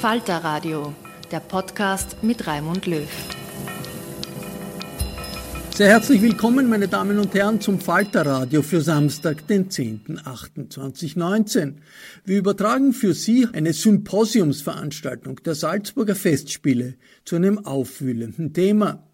Falter Radio, der Podcast mit Raimund Löw. Sehr herzlich willkommen, meine Damen und Herren, zum Falterradio für Samstag, den 10.08.2019. Wir übertragen für Sie eine Symposiumsveranstaltung der Salzburger Festspiele zu einem aufwühlenden Thema.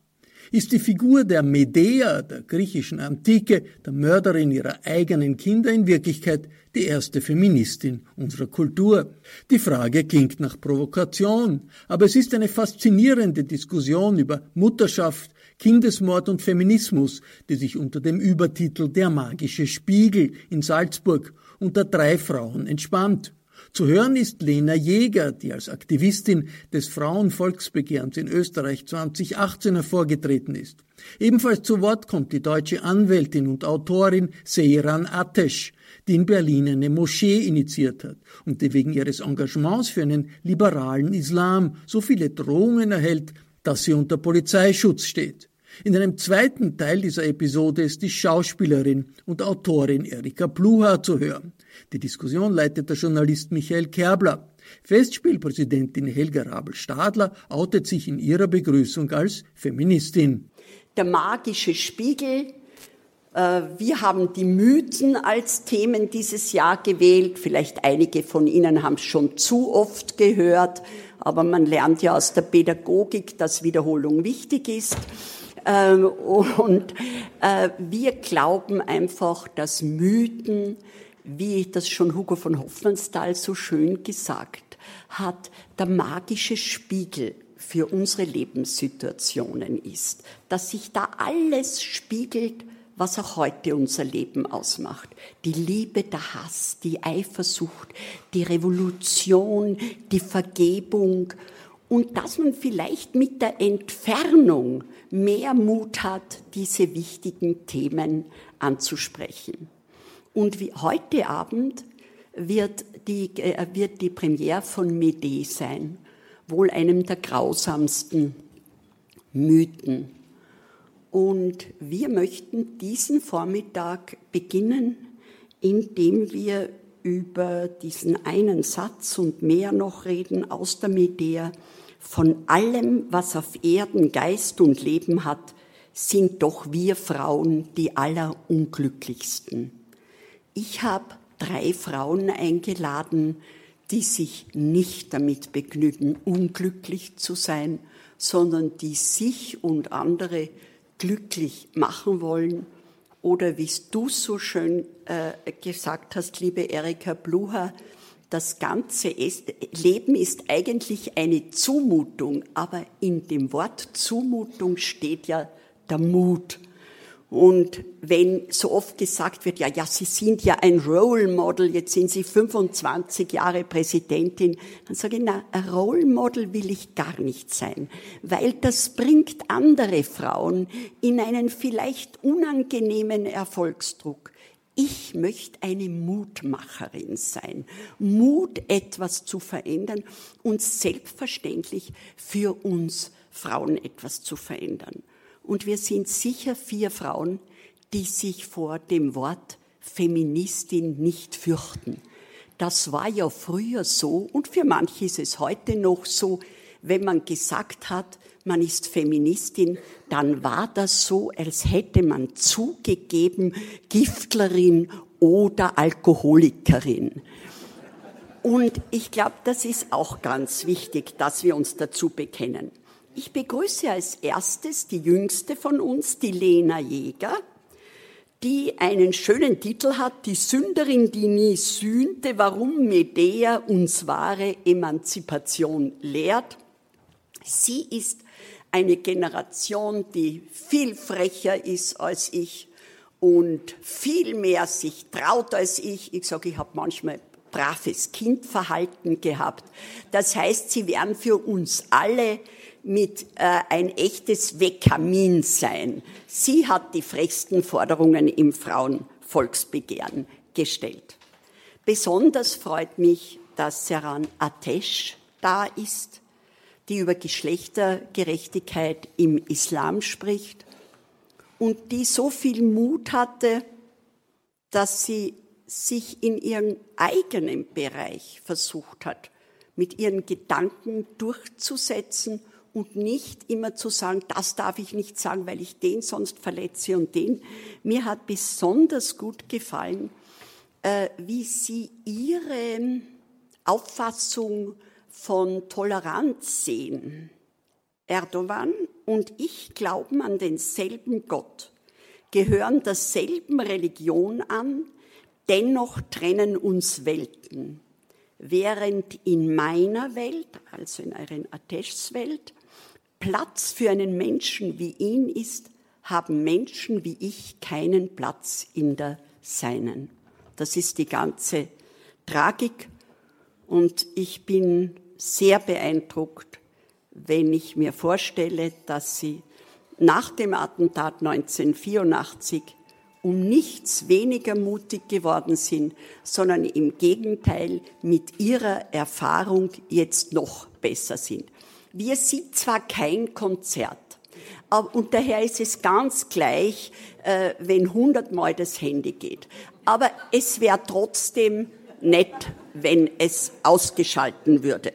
Ist die Figur der Medea, der griechischen Antike, der Mörderin ihrer eigenen Kinder in Wirklichkeit die erste Feministin unserer Kultur? Die Frage klingt nach Provokation, aber es ist eine faszinierende Diskussion über Mutterschaft, Kindesmord und Feminismus, die sich unter dem Übertitel Der magische Spiegel in Salzburg unter drei Frauen entspannt. Zu hören ist Lena Jäger, die als Aktivistin des Frauenvolksbegehrens in Österreich 2018 hervorgetreten ist. Ebenfalls zu Wort kommt die deutsche Anwältin und Autorin Seyran Atesh, die in Berlin eine Moschee initiiert hat und die wegen ihres Engagements für einen liberalen Islam so viele Drohungen erhält, dass sie unter Polizeischutz steht. In einem zweiten Teil dieser Episode ist die Schauspielerin und Autorin Erika Pluha zu hören. Die Diskussion leitet der Journalist Michael Kerbler. Festspielpräsidentin Helga Rabel-Stadler outet sich in ihrer Begrüßung als Feministin. Der magische Spiegel. Äh, Wir haben die Mythen als Themen dieses Jahr gewählt. Vielleicht einige von Ihnen haben es schon zu oft gehört, aber man lernt ja aus der Pädagogik, dass Wiederholung wichtig ist. Ähm, Und äh, wir glauben einfach, dass Mythen, wie das schon Hugo von Hofmannsthal so schön gesagt hat, der magische Spiegel für unsere Lebenssituationen ist, dass sich da alles spiegelt, was auch heute unser Leben ausmacht. Die Liebe, der Hass, die Eifersucht, die Revolution, die Vergebung und dass man vielleicht mit der Entfernung mehr Mut hat, diese wichtigen Themen anzusprechen. Und wie heute Abend wird die, äh, wird die Premiere von Medee sein, wohl einem der grausamsten Mythen. Und wir möchten diesen Vormittag beginnen, indem wir über diesen einen Satz und mehr noch reden aus der Medea. Von allem, was auf Erden Geist und Leben hat, sind doch wir Frauen die allerunglücklichsten. Ich habe drei Frauen eingeladen, die sich nicht damit begnügen, unglücklich zu sein, sondern die sich und andere glücklich machen wollen. Oder wie du so schön äh, gesagt hast, liebe Erika Blucher, das ganze Leben ist eigentlich eine Zumutung, aber in dem Wort Zumutung steht ja der Mut. Und wenn so oft gesagt wird, ja, ja, Sie sind ja ein Role Model, jetzt sind Sie 25 Jahre Präsidentin, dann sage ich, na, ein Role Model will ich gar nicht sein, weil das bringt andere Frauen in einen vielleicht unangenehmen Erfolgsdruck. Ich möchte eine Mutmacherin sein, Mut, etwas zu verändern und selbstverständlich für uns Frauen etwas zu verändern. Und wir sind sicher vier Frauen, die sich vor dem Wort Feministin nicht fürchten. Das war ja früher so und für manche ist es heute noch so, wenn man gesagt hat, man ist Feministin, dann war das so, als hätte man zugegeben, Giftlerin oder Alkoholikerin. Und ich glaube, das ist auch ganz wichtig, dass wir uns dazu bekennen. Ich begrüße als erstes die jüngste von uns, die Lena Jäger, die einen schönen Titel hat, Die Sünderin, die nie sühnte, warum Medea uns wahre Emanzipation lehrt. Sie ist eine Generation, die viel frecher ist als ich und viel mehr sich traut als ich. Ich sage, ich habe manchmal braves Kindverhalten gehabt. Das heißt, sie werden für uns alle mit äh, ein echtes Wekamin sein. Sie hat die frechsten Forderungen im Frauenvolksbegehren gestellt. Besonders freut mich, dass Seran Atesh da ist, die über Geschlechtergerechtigkeit im Islam spricht und die so viel Mut hatte, dass sie sich in ihrem eigenen Bereich versucht hat, mit ihren Gedanken durchzusetzen und nicht immer zu sagen, das darf ich nicht sagen, weil ich den sonst verletze und den. Mir hat besonders gut gefallen, äh, wie sie ihre Auffassung von Toleranz sehen. Erdogan und ich glauben an denselben Gott, gehören derselben Religion an, dennoch trennen uns Welten. Während in meiner Welt, also in euren Ateschs Welt, Platz für einen Menschen wie ihn ist, haben Menschen wie ich keinen Platz in der seinen. Das ist die ganze Tragik und ich bin sehr beeindruckt, wenn ich mir vorstelle, dass sie nach dem Attentat 1984 um nichts weniger mutig geworden sind, sondern im Gegenteil mit ihrer Erfahrung jetzt noch besser sind. Wir sind zwar kein Konzert, und daher ist es ganz gleich, äh, wenn hundertmal das Handy geht. Aber es wäre trotzdem nett, wenn es ausgeschalten würde.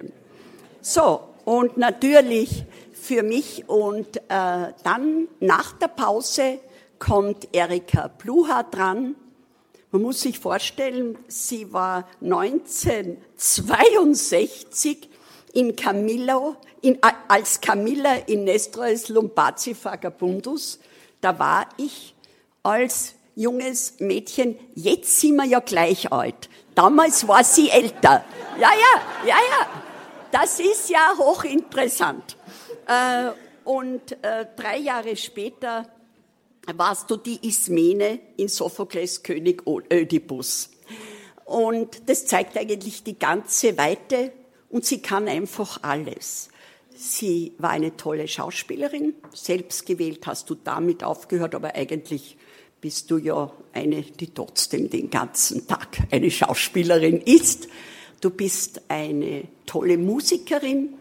So, und natürlich für mich und äh, dann nach der Pause kommt Erika Pluha dran. Man muss sich vorstellen, sie war 1962 in Camillo, in, als Camilla in Nestroes Lumbazi Vagabundus, da war ich als junges Mädchen, jetzt sind wir ja gleich alt. Damals war sie älter. Ja, ja, ja, ja. Das ist ja hochinteressant. Äh, und äh, drei Jahre später warst du die Ismene in Sophokles König Ödipus. Und das zeigt eigentlich die ganze Weite und sie kann einfach alles. Sie war eine tolle Schauspielerin. Selbst gewählt hast du damit aufgehört, aber eigentlich bist du ja eine, die trotzdem den ganzen Tag eine Schauspielerin ist. Du bist eine tolle Musikerin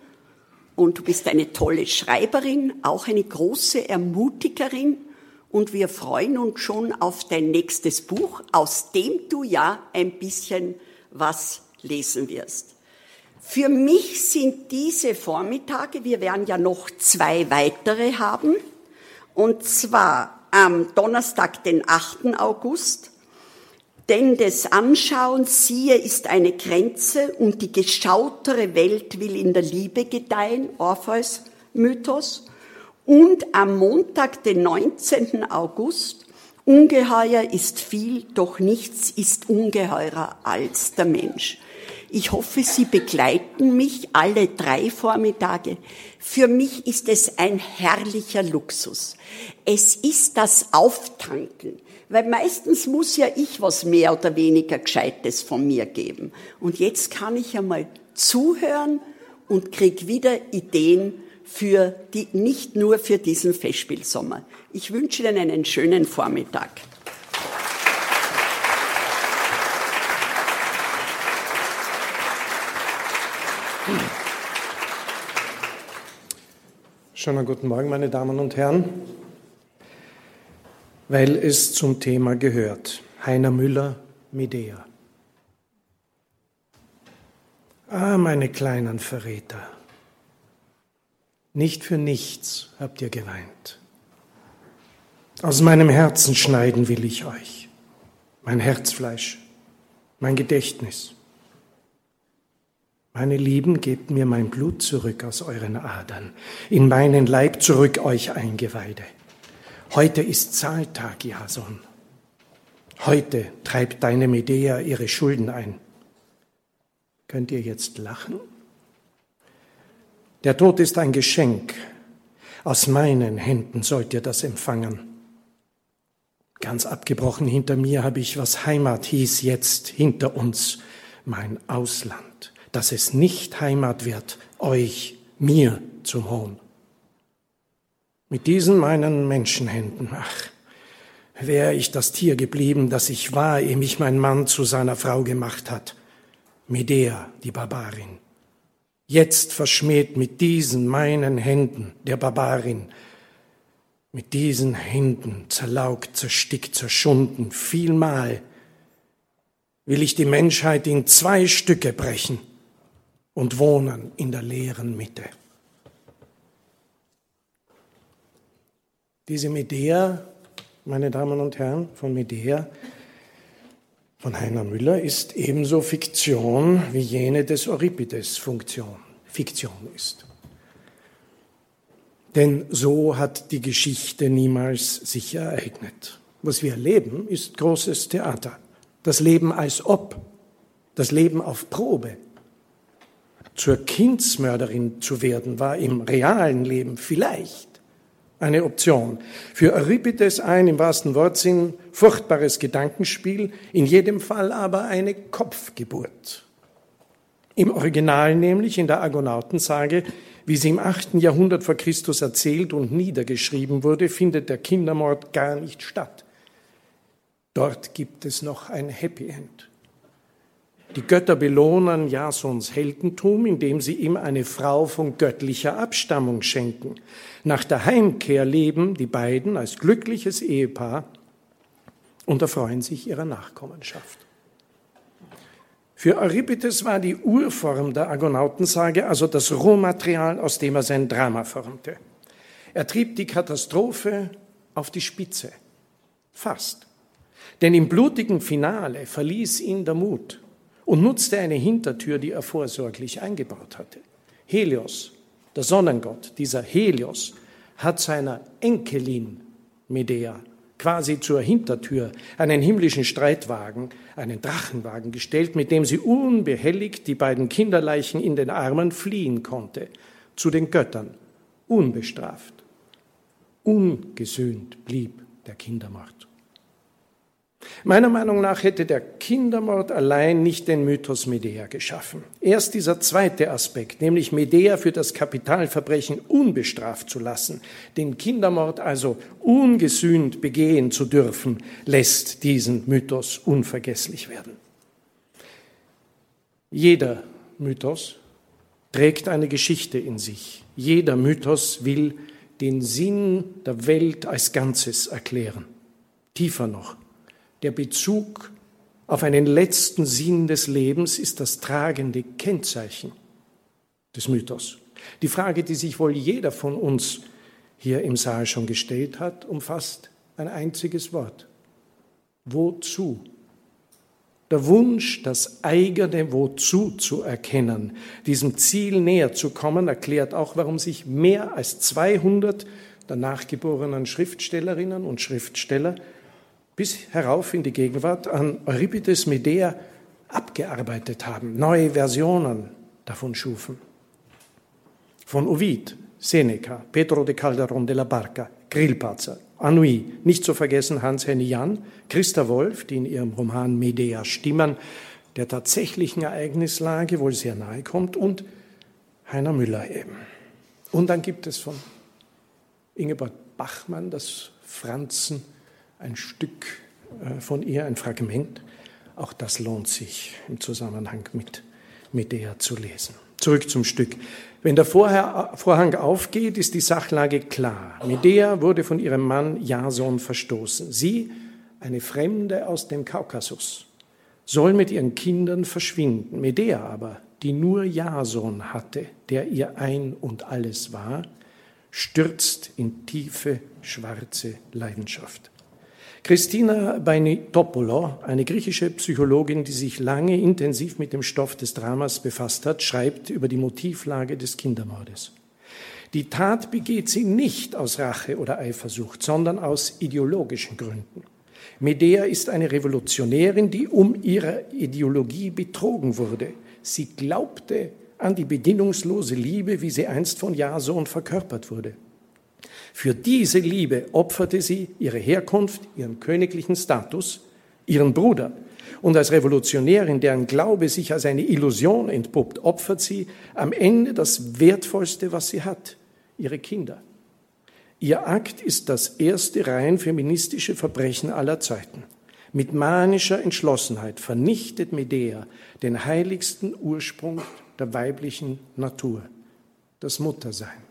und du bist eine tolle Schreiberin, auch eine große Ermutigerin. Und wir freuen uns schon auf dein nächstes Buch, aus dem du ja ein bisschen was lesen wirst. Für mich sind diese Vormittage, wir werden ja noch zwei weitere haben, und zwar am Donnerstag, den 8. August, denn des Anschauens, siehe, ist eine Grenze und die geschautere Welt will in der Liebe gedeihen, Orpheus Mythos. Und am Montag, den 19. August, ungeheuer ist viel, doch nichts ist ungeheurer als der Mensch. Ich hoffe, Sie begleiten mich alle drei Vormittage. Für mich ist es ein herrlicher Luxus. Es ist das Auftanken, weil meistens muss ja ich was mehr oder weniger Gescheites von mir geben. Und jetzt kann ich einmal zuhören und krieg wieder Ideen für die, nicht nur für diesen Festspielsommer. Ich wünsche Ihnen einen schönen Vormittag. Schönen guten Morgen, meine Damen und Herren. Weil es zum Thema gehört. Heiner Müller, Medea. Ah, meine kleinen Verräter. Nicht für nichts habt ihr geweint. Aus meinem Herzen schneiden will ich euch, mein Herzfleisch, mein Gedächtnis. Meine Lieben, gebt mir mein Blut zurück aus euren Adern, in meinen Leib zurück euch Eingeweide. Heute ist Zahltag, Jason. Heute treibt deine Medea ihre Schulden ein. Könnt ihr jetzt lachen? Der Tod ist ein Geschenk. Aus meinen Händen sollt ihr das empfangen. Ganz abgebrochen hinter mir habe ich, was Heimat hieß, jetzt hinter uns, mein Ausland dass es nicht Heimat wird, euch, mir zum Hohn. Mit diesen meinen Menschenhänden, ach, wäre ich das Tier geblieben, das ich war, ehe mich mein Mann zu seiner Frau gemacht hat. Medea, die Barbarin. Jetzt verschmäht mit diesen meinen Händen der Barbarin, mit diesen Händen zerlaugt, zerstickt, zerschunden, vielmal will ich die Menschheit in zwei Stücke brechen und wohnen in der leeren Mitte. Diese Medea, meine Damen und Herren, von Medea, von Heiner Müller, ist ebenso Fiktion wie jene des Euripides Funktion, Fiktion ist. Denn so hat die Geschichte niemals sich ereignet. Was wir erleben, ist großes Theater. Das Leben als ob, das Leben auf Probe, zur Kindsmörderin zu werden, war im realen Leben vielleicht eine Option. Für Euripides ein im wahrsten Wortsinn furchtbares Gedankenspiel, in jedem Fall aber eine Kopfgeburt. Im Original nämlich in der Argonautensage, wie sie im achten Jahrhundert vor Christus erzählt und niedergeschrieben wurde, findet der Kindermord gar nicht statt. Dort gibt es noch ein Happy End. Die Götter belohnen Jasons Heldentum, indem sie ihm eine Frau von göttlicher Abstammung schenken. Nach der Heimkehr leben die beiden als glückliches Ehepaar und erfreuen sich ihrer Nachkommenschaft. Für Euripides war die Urform der Argonautensage also das Rohmaterial, aus dem er sein Drama formte. Er trieb die Katastrophe auf die Spitze. Fast. Denn im blutigen Finale verließ ihn der Mut und nutzte eine Hintertür, die er vorsorglich eingebaut hatte. Helios, der Sonnengott, dieser Helios, hat seiner Enkelin Medea quasi zur Hintertür einen himmlischen Streitwagen, einen Drachenwagen gestellt, mit dem sie unbehelligt die beiden Kinderleichen in den Armen fliehen konnte, zu den Göttern, unbestraft. Ungesühnt blieb der Kindermord. Meiner Meinung nach hätte der Kindermord allein nicht den Mythos Medea geschaffen. Erst dieser zweite Aspekt, nämlich Medea für das Kapitalverbrechen unbestraft zu lassen, den Kindermord also ungesühnt begehen zu dürfen, lässt diesen Mythos unvergesslich werden. Jeder Mythos trägt eine Geschichte in sich. Jeder Mythos will den Sinn der Welt als Ganzes erklären. Tiefer noch, der Bezug auf einen letzten Sinn des Lebens ist das tragende Kennzeichen des Mythos. Die Frage, die sich wohl jeder von uns hier im Saal schon gestellt hat, umfasst ein einziges Wort. Wozu? Der Wunsch, das eigene Wozu zu erkennen, diesem Ziel näher zu kommen, erklärt auch, warum sich mehr als 200 der nachgeborenen Schriftstellerinnen und Schriftsteller bis herauf in die Gegenwart an Euripides Medea abgearbeitet haben, neue Versionen davon schufen. Von Ovid, Seneca, Pedro de Calderon de la Barca, Grillparzer, Annui, nicht zu vergessen Hans-Henny Jan, Christa Wolf, die in ihrem Roman Medea Stimmen der tatsächlichen Ereignislage wohl sehr nahe kommt, und Heiner Müller eben. Und dann gibt es von Ingeborg Bachmann das Franzen, ein Stück äh, von ihr, ein Fragment. Auch das lohnt sich im Zusammenhang mit Medea zu lesen. Zurück zum Stück. Wenn der Vorhang aufgeht, ist die Sachlage klar. Medea wurde von ihrem Mann Jason verstoßen. Sie, eine Fremde aus dem Kaukasus, soll mit ihren Kindern verschwinden. Medea aber, die nur Jason hatte, der ihr ein und alles war, stürzt in tiefe, schwarze Leidenschaft. Christina Bainitopoulou, eine griechische Psychologin, die sich lange intensiv mit dem Stoff des Dramas befasst hat, schreibt über die Motivlage des Kindermordes. Die Tat begeht sie nicht aus Rache oder Eifersucht, sondern aus ideologischen Gründen. Medea ist eine Revolutionärin, die um ihrer Ideologie betrogen wurde. Sie glaubte an die bedingungslose Liebe, wie sie einst von Jason verkörpert wurde. Für diese Liebe opferte sie ihre Herkunft, ihren königlichen Status, ihren Bruder. Und als Revolutionärin, deren Glaube sich als eine Illusion entpuppt, opfert sie am Ende das Wertvollste, was sie hat, ihre Kinder. Ihr Akt ist das erste rein feministische Verbrechen aller Zeiten. Mit manischer Entschlossenheit vernichtet Medea den heiligsten Ursprung der weiblichen Natur, das Muttersein.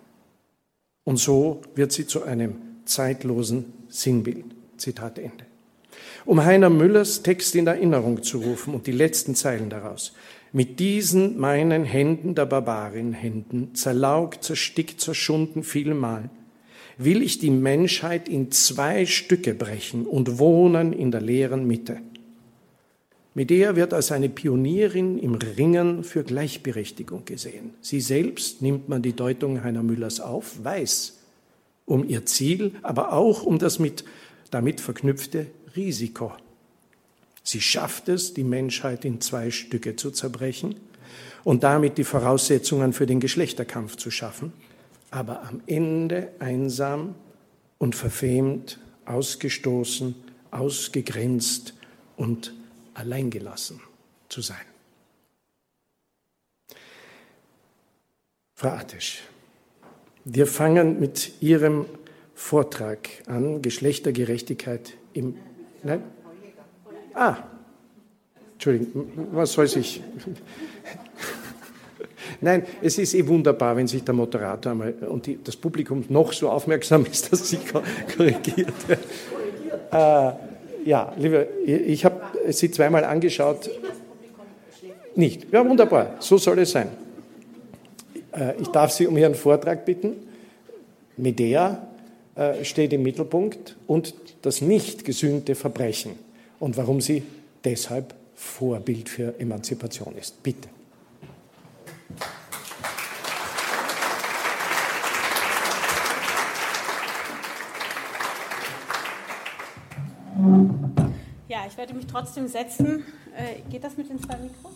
Und so wird sie zu einem zeitlosen Sinnbild. Zitat Ende. Um Heiner Müllers Text in Erinnerung zu rufen und die letzten Zeilen daraus. Mit diesen meinen Händen der Barbarin Händen, zerlaugt, zerstickt, zerschunden vielmal, will ich die Menschheit in zwei Stücke brechen und wohnen in der leeren Mitte. Medea wird als eine Pionierin im Ringen für Gleichberechtigung gesehen. Sie selbst, nimmt man die Deutung Heiner Müllers auf, weiß um ihr Ziel, aber auch um das mit, damit verknüpfte Risiko. Sie schafft es, die Menschheit in zwei Stücke zu zerbrechen und damit die Voraussetzungen für den Geschlechterkampf zu schaffen, aber am Ende einsam und verfemt, ausgestoßen, ausgegrenzt und alleingelassen zu sein. Frau Attisch, wir fangen mit Ihrem Vortrag an, Geschlechtergerechtigkeit im. Nein? Ah, Entschuldigung, was soll sich. Nein, es ist eh wunderbar, wenn sich der Moderator einmal und die, das Publikum noch so aufmerksam ist, dass sie korrigiert. Äh, ja, liebe, ich habe Sie zweimal angeschaut. Nicht. Ja, wunderbar. So soll es sein. Äh, ich darf Sie um Ihren Vortrag bitten. Medea äh, steht im Mittelpunkt und das nicht gesühnte Verbrechen und warum sie deshalb Vorbild für Emanzipation ist. Bitte. Werde mich trotzdem setzen. Äh, geht das mit den zwei Mikros?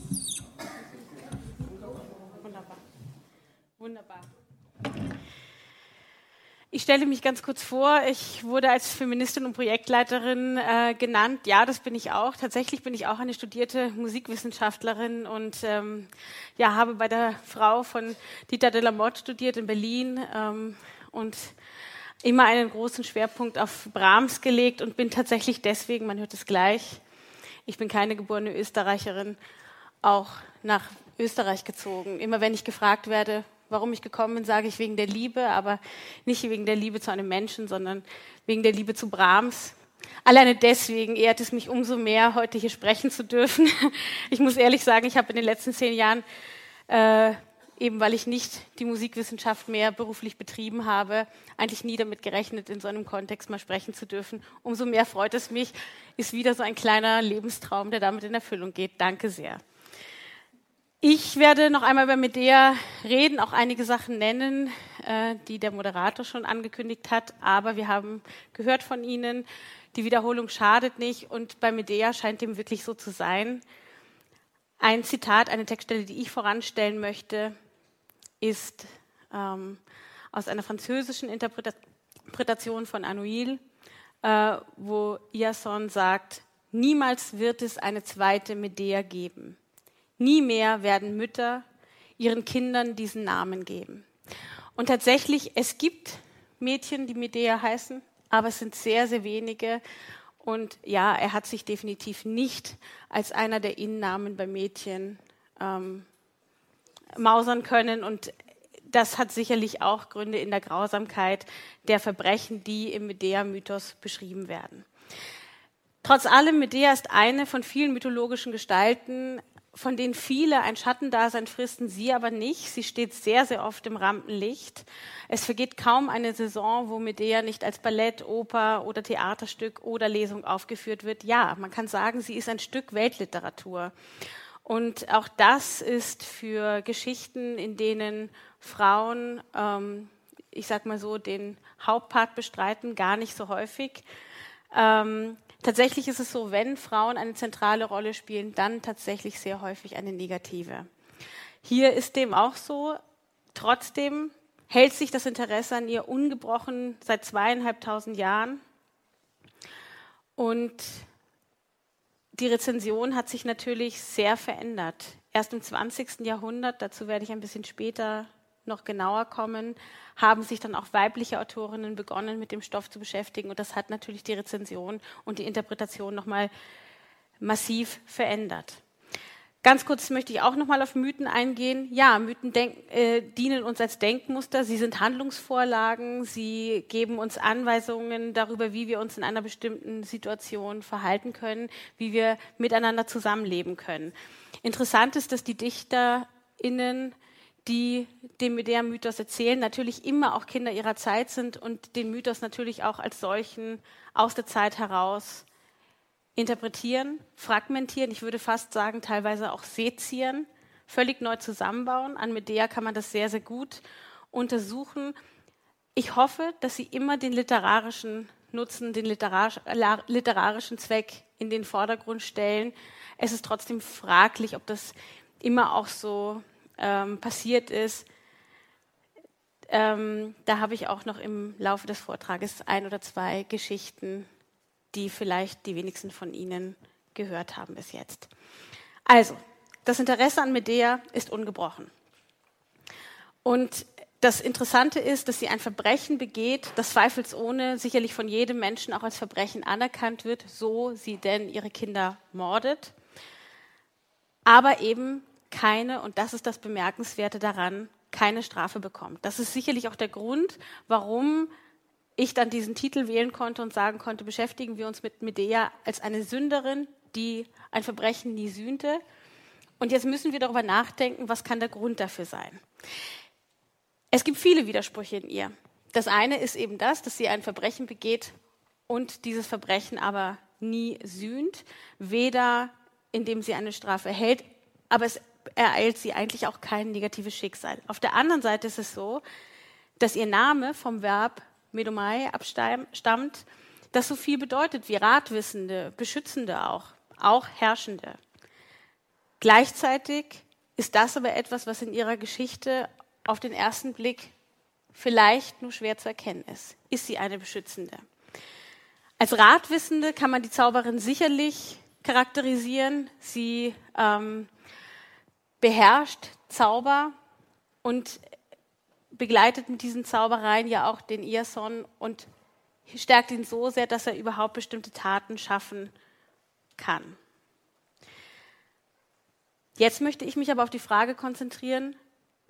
Wunderbar. Wunderbar. Ich stelle mich ganz kurz vor. Ich wurde als Feministin und Projektleiterin äh, genannt. Ja, das bin ich auch. Tatsächlich bin ich auch eine studierte Musikwissenschaftlerin und ähm, ja, habe bei der Frau von Dieter de la Motte studiert in Berlin ähm, und immer einen großen Schwerpunkt auf Brahms gelegt und bin tatsächlich deswegen, man hört es gleich, ich bin keine geborene Österreicherin, auch nach Österreich gezogen. Immer wenn ich gefragt werde, warum ich gekommen bin, sage ich wegen der Liebe, aber nicht wegen der Liebe zu einem Menschen, sondern wegen der Liebe zu Brahms. Alleine deswegen ehrt es mich umso mehr, heute hier sprechen zu dürfen. Ich muss ehrlich sagen, ich habe in den letzten zehn Jahren äh, eben weil ich nicht die Musikwissenschaft mehr beruflich betrieben habe, eigentlich nie damit gerechnet, in so einem Kontext mal sprechen zu dürfen. Umso mehr freut es mich, ist wieder so ein kleiner Lebenstraum, der damit in Erfüllung geht. Danke sehr. Ich werde noch einmal über Medea reden, auch einige Sachen nennen, äh, die der Moderator schon angekündigt hat, aber wir haben gehört von Ihnen, die Wiederholung schadet nicht und bei Medea scheint dem wirklich so zu sein. Ein Zitat, eine Textstelle, die ich voranstellen möchte, ist ähm, aus einer französischen Interpretation von Anouilh, äh, wo Iason sagt, niemals wird es eine zweite Medea geben. Nie mehr werden Mütter ihren Kindern diesen Namen geben. Und tatsächlich, es gibt Mädchen, die Medea heißen, aber es sind sehr, sehr wenige. Und ja, er hat sich definitiv nicht als einer der Innennamen bei Mädchen ähm, mausern können. Und das hat sicherlich auch Gründe in der Grausamkeit der Verbrechen, die im Medea-Mythos beschrieben werden. Trotz allem, Medea ist eine von vielen mythologischen Gestalten, von denen viele ein Schattendasein fristen, sie aber nicht. Sie steht sehr, sehr oft im Rampenlicht. Es vergeht kaum eine Saison, wo Medea nicht als Ballett, Oper oder Theaterstück oder Lesung aufgeführt wird. Ja, man kann sagen, sie ist ein Stück Weltliteratur. Und auch das ist für Geschichten, in denen Frauen, ähm, ich sag mal so, den Hauptpart bestreiten, gar nicht so häufig. Ähm, tatsächlich ist es so, wenn Frauen eine zentrale Rolle spielen, dann tatsächlich sehr häufig eine negative. Hier ist dem auch so. Trotzdem hält sich das Interesse an ihr ungebrochen seit zweieinhalbtausend Jahren. Und die Rezension hat sich natürlich sehr verändert. Erst im 20. Jahrhundert, dazu werde ich ein bisschen später noch genauer kommen, haben sich dann auch weibliche Autorinnen begonnen, mit dem Stoff zu beschäftigen. Und das hat natürlich die Rezension und die Interpretation nochmal massiv verändert. Ganz kurz möchte ich auch nochmal auf Mythen eingehen. Ja, Mythen äh, dienen uns als Denkmuster. Sie sind Handlungsvorlagen. Sie geben uns Anweisungen darüber, wie wir uns in einer bestimmten Situation verhalten können, wie wir miteinander zusammenleben können. Interessant ist, dass die DichterInnen die den Medea-Mythos erzählen, natürlich immer auch Kinder ihrer Zeit sind und den Mythos natürlich auch als solchen aus der Zeit heraus interpretieren, fragmentieren, ich würde fast sagen, teilweise auch sezieren, völlig neu zusammenbauen. An Medea kann man das sehr, sehr gut untersuchen. Ich hoffe, dass Sie immer den literarischen Nutzen, den literarischen Zweck in den Vordergrund stellen. Es ist trotzdem fraglich, ob das immer auch so ähm, passiert ist. Ähm, da habe ich auch noch im Laufe des Vortrages ein oder zwei Geschichten, die vielleicht die wenigsten von Ihnen gehört haben bis jetzt. Also, das Interesse an Medea ist ungebrochen. Und das Interessante ist, dass sie ein Verbrechen begeht, das zweifelsohne sicherlich von jedem Menschen auch als Verbrechen anerkannt wird, so sie denn ihre Kinder mordet, aber eben keine, und das ist das Bemerkenswerte daran, keine Strafe bekommt. Das ist sicherlich auch der Grund, warum ich dann diesen Titel wählen konnte und sagen konnte, beschäftigen wir uns mit Medea als eine Sünderin, die ein Verbrechen nie sühnte. Und jetzt müssen wir darüber nachdenken, was kann der Grund dafür sein. Es gibt viele Widersprüche in ihr. Das eine ist eben das, dass sie ein Verbrechen begeht und dieses Verbrechen aber nie sühnt, weder indem sie eine Strafe erhält, aber es ereilt sie eigentlich auch kein negatives Schicksal. Auf der anderen Seite ist es so, dass ihr Name vom Verb Medomai abstammt, das so viel bedeutet wie Ratwissende, Beschützende auch, auch Herrschende. Gleichzeitig ist das aber etwas, was in ihrer Geschichte auf den ersten Blick vielleicht nur schwer zu erkennen ist. Ist sie eine Beschützende? Als Ratwissende kann man die Zauberin sicherlich charakterisieren. Sie ähm, beherrscht Zauber und begleitet mit diesen Zaubereien ja auch den Iason und stärkt ihn so sehr, dass er überhaupt bestimmte Taten schaffen kann. Jetzt möchte ich mich aber auf die Frage konzentrieren,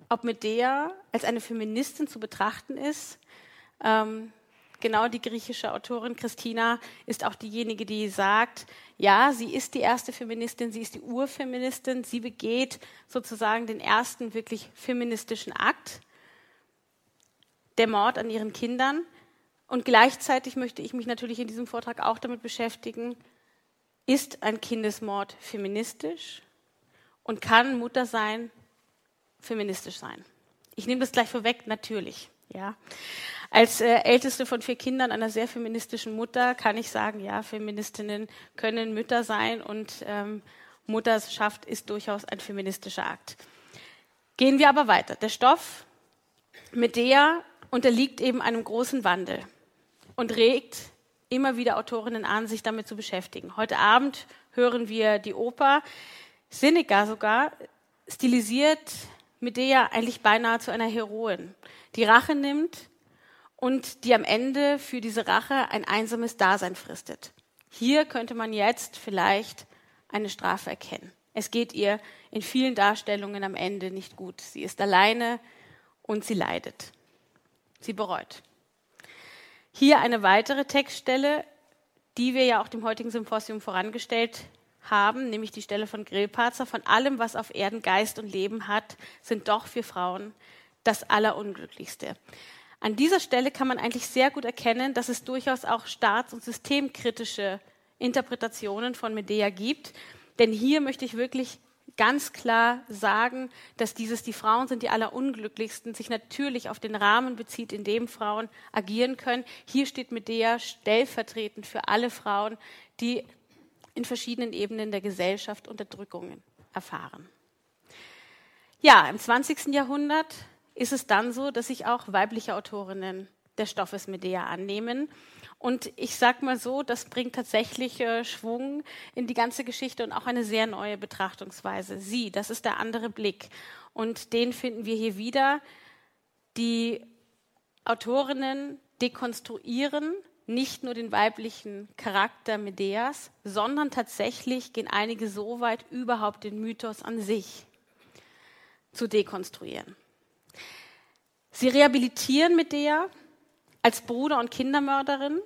ob Medea als eine Feministin zu betrachten ist. Ähm, genau die griechische Autorin Christina ist auch diejenige, die sagt, ja, sie ist die erste Feministin, sie ist die Urfeministin, sie begeht sozusagen den ersten wirklich feministischen Akt, der Mord an ihren Kindern. Und gleichzeitig möchte ich mich natürlich in diesem Vortrag auch damit beschäftigen, ist ein Kindesmord feministisch und kann Mutter sein feministisch sein? Ich nehme das gleich vorweg, natürlich. Ja. Als äh, älteste von vier Kindern einer sehr feministischen Mutter kann ich sagen, ja, Feministinnen können Mütter sein und ähm, Mutterschaft ist durchaus ein feministischer Akt. Gehen wir aber weiter. Der Stoff Medea unterliegt eben einem großen Wandel und regt immer wieder Autorinnen an, sich damit zu beschäftigen. Heute Abend hören wir die Oper. Seneca sogar stilisiert Medea eigentlich beinahe zu einer Heroin, die Rache nimmt und die am Ende für diese Rache ein einsames Dasein fristet. Hier könnte man jetzt vielleicht eine Strafe erkennen. Es geht ihr in vielen Darstellungen am Ende nicht gut. Sie ist alleine und sie leidet. Sie bereut. Hier eine weitere Textstelle, die wir ja auch dem heutigen Symposium vorangestellt haben, nämlich die Stelle von Grillparzer. Von allem, was auf Erden Geist und Leben hat, sind doch für Frauen das Allerunglücklichste. An dieser Stelle kann man eigentlich sehr gut erkennen, dass es durchaus auch staats- und systemkritische Interpretationen von Medea gibt. Denn hier möchte ich wirklich ganz klar sagen, dass dieses die Frauen sind die allerunglücklichsten sich natürlich auf den Rahmen bezieht, in dem Frauen agieren können. Hier steht Medea stellvertretend für alle Frauen, die in verschiedenen Ebenen der Gesellschaft Unterdrückungen erfahren. Ja, im 20. Jahrhundert ist es dann so, dass sich auch weibliche Autorinnen des Stoffes Medea annehmen und ich sage mal so, das bringt tatsächlich äh, Schwung in die ganze Geschichte und auch eine sehr neue Betrachtungsweise. Sie, das ist der andere Blick. Und den finden wir hier wieder. Die Autorinnen dekonstruieren nicht nur den weiblichen Charakter Medeas, sondern tatsächlich gehen einige so weit, überhaupt den Mythos an sich zu dekonstruieren. Sie rehabilitieren Medea als Bruder- und Kindermörderin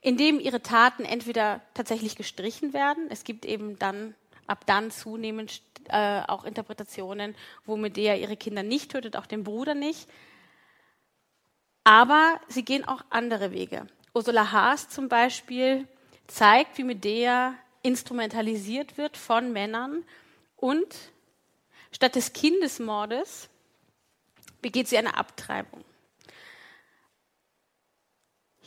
indem ihre Taten entweder tatsächlich gestrichen werden. Es gibt eben dann ab dann zunehmend äh, auch Interpretationen, wo Medea ihre Kinder nicht tötet, auch den Bruder nicht. Aber sie gehen auch andere Wege. Ursula Haas zum Beispiel zeigt, wie Medea instrumentalisiert wird von Männern und statt des Kindesmordes begeht sie eine Abtreibung.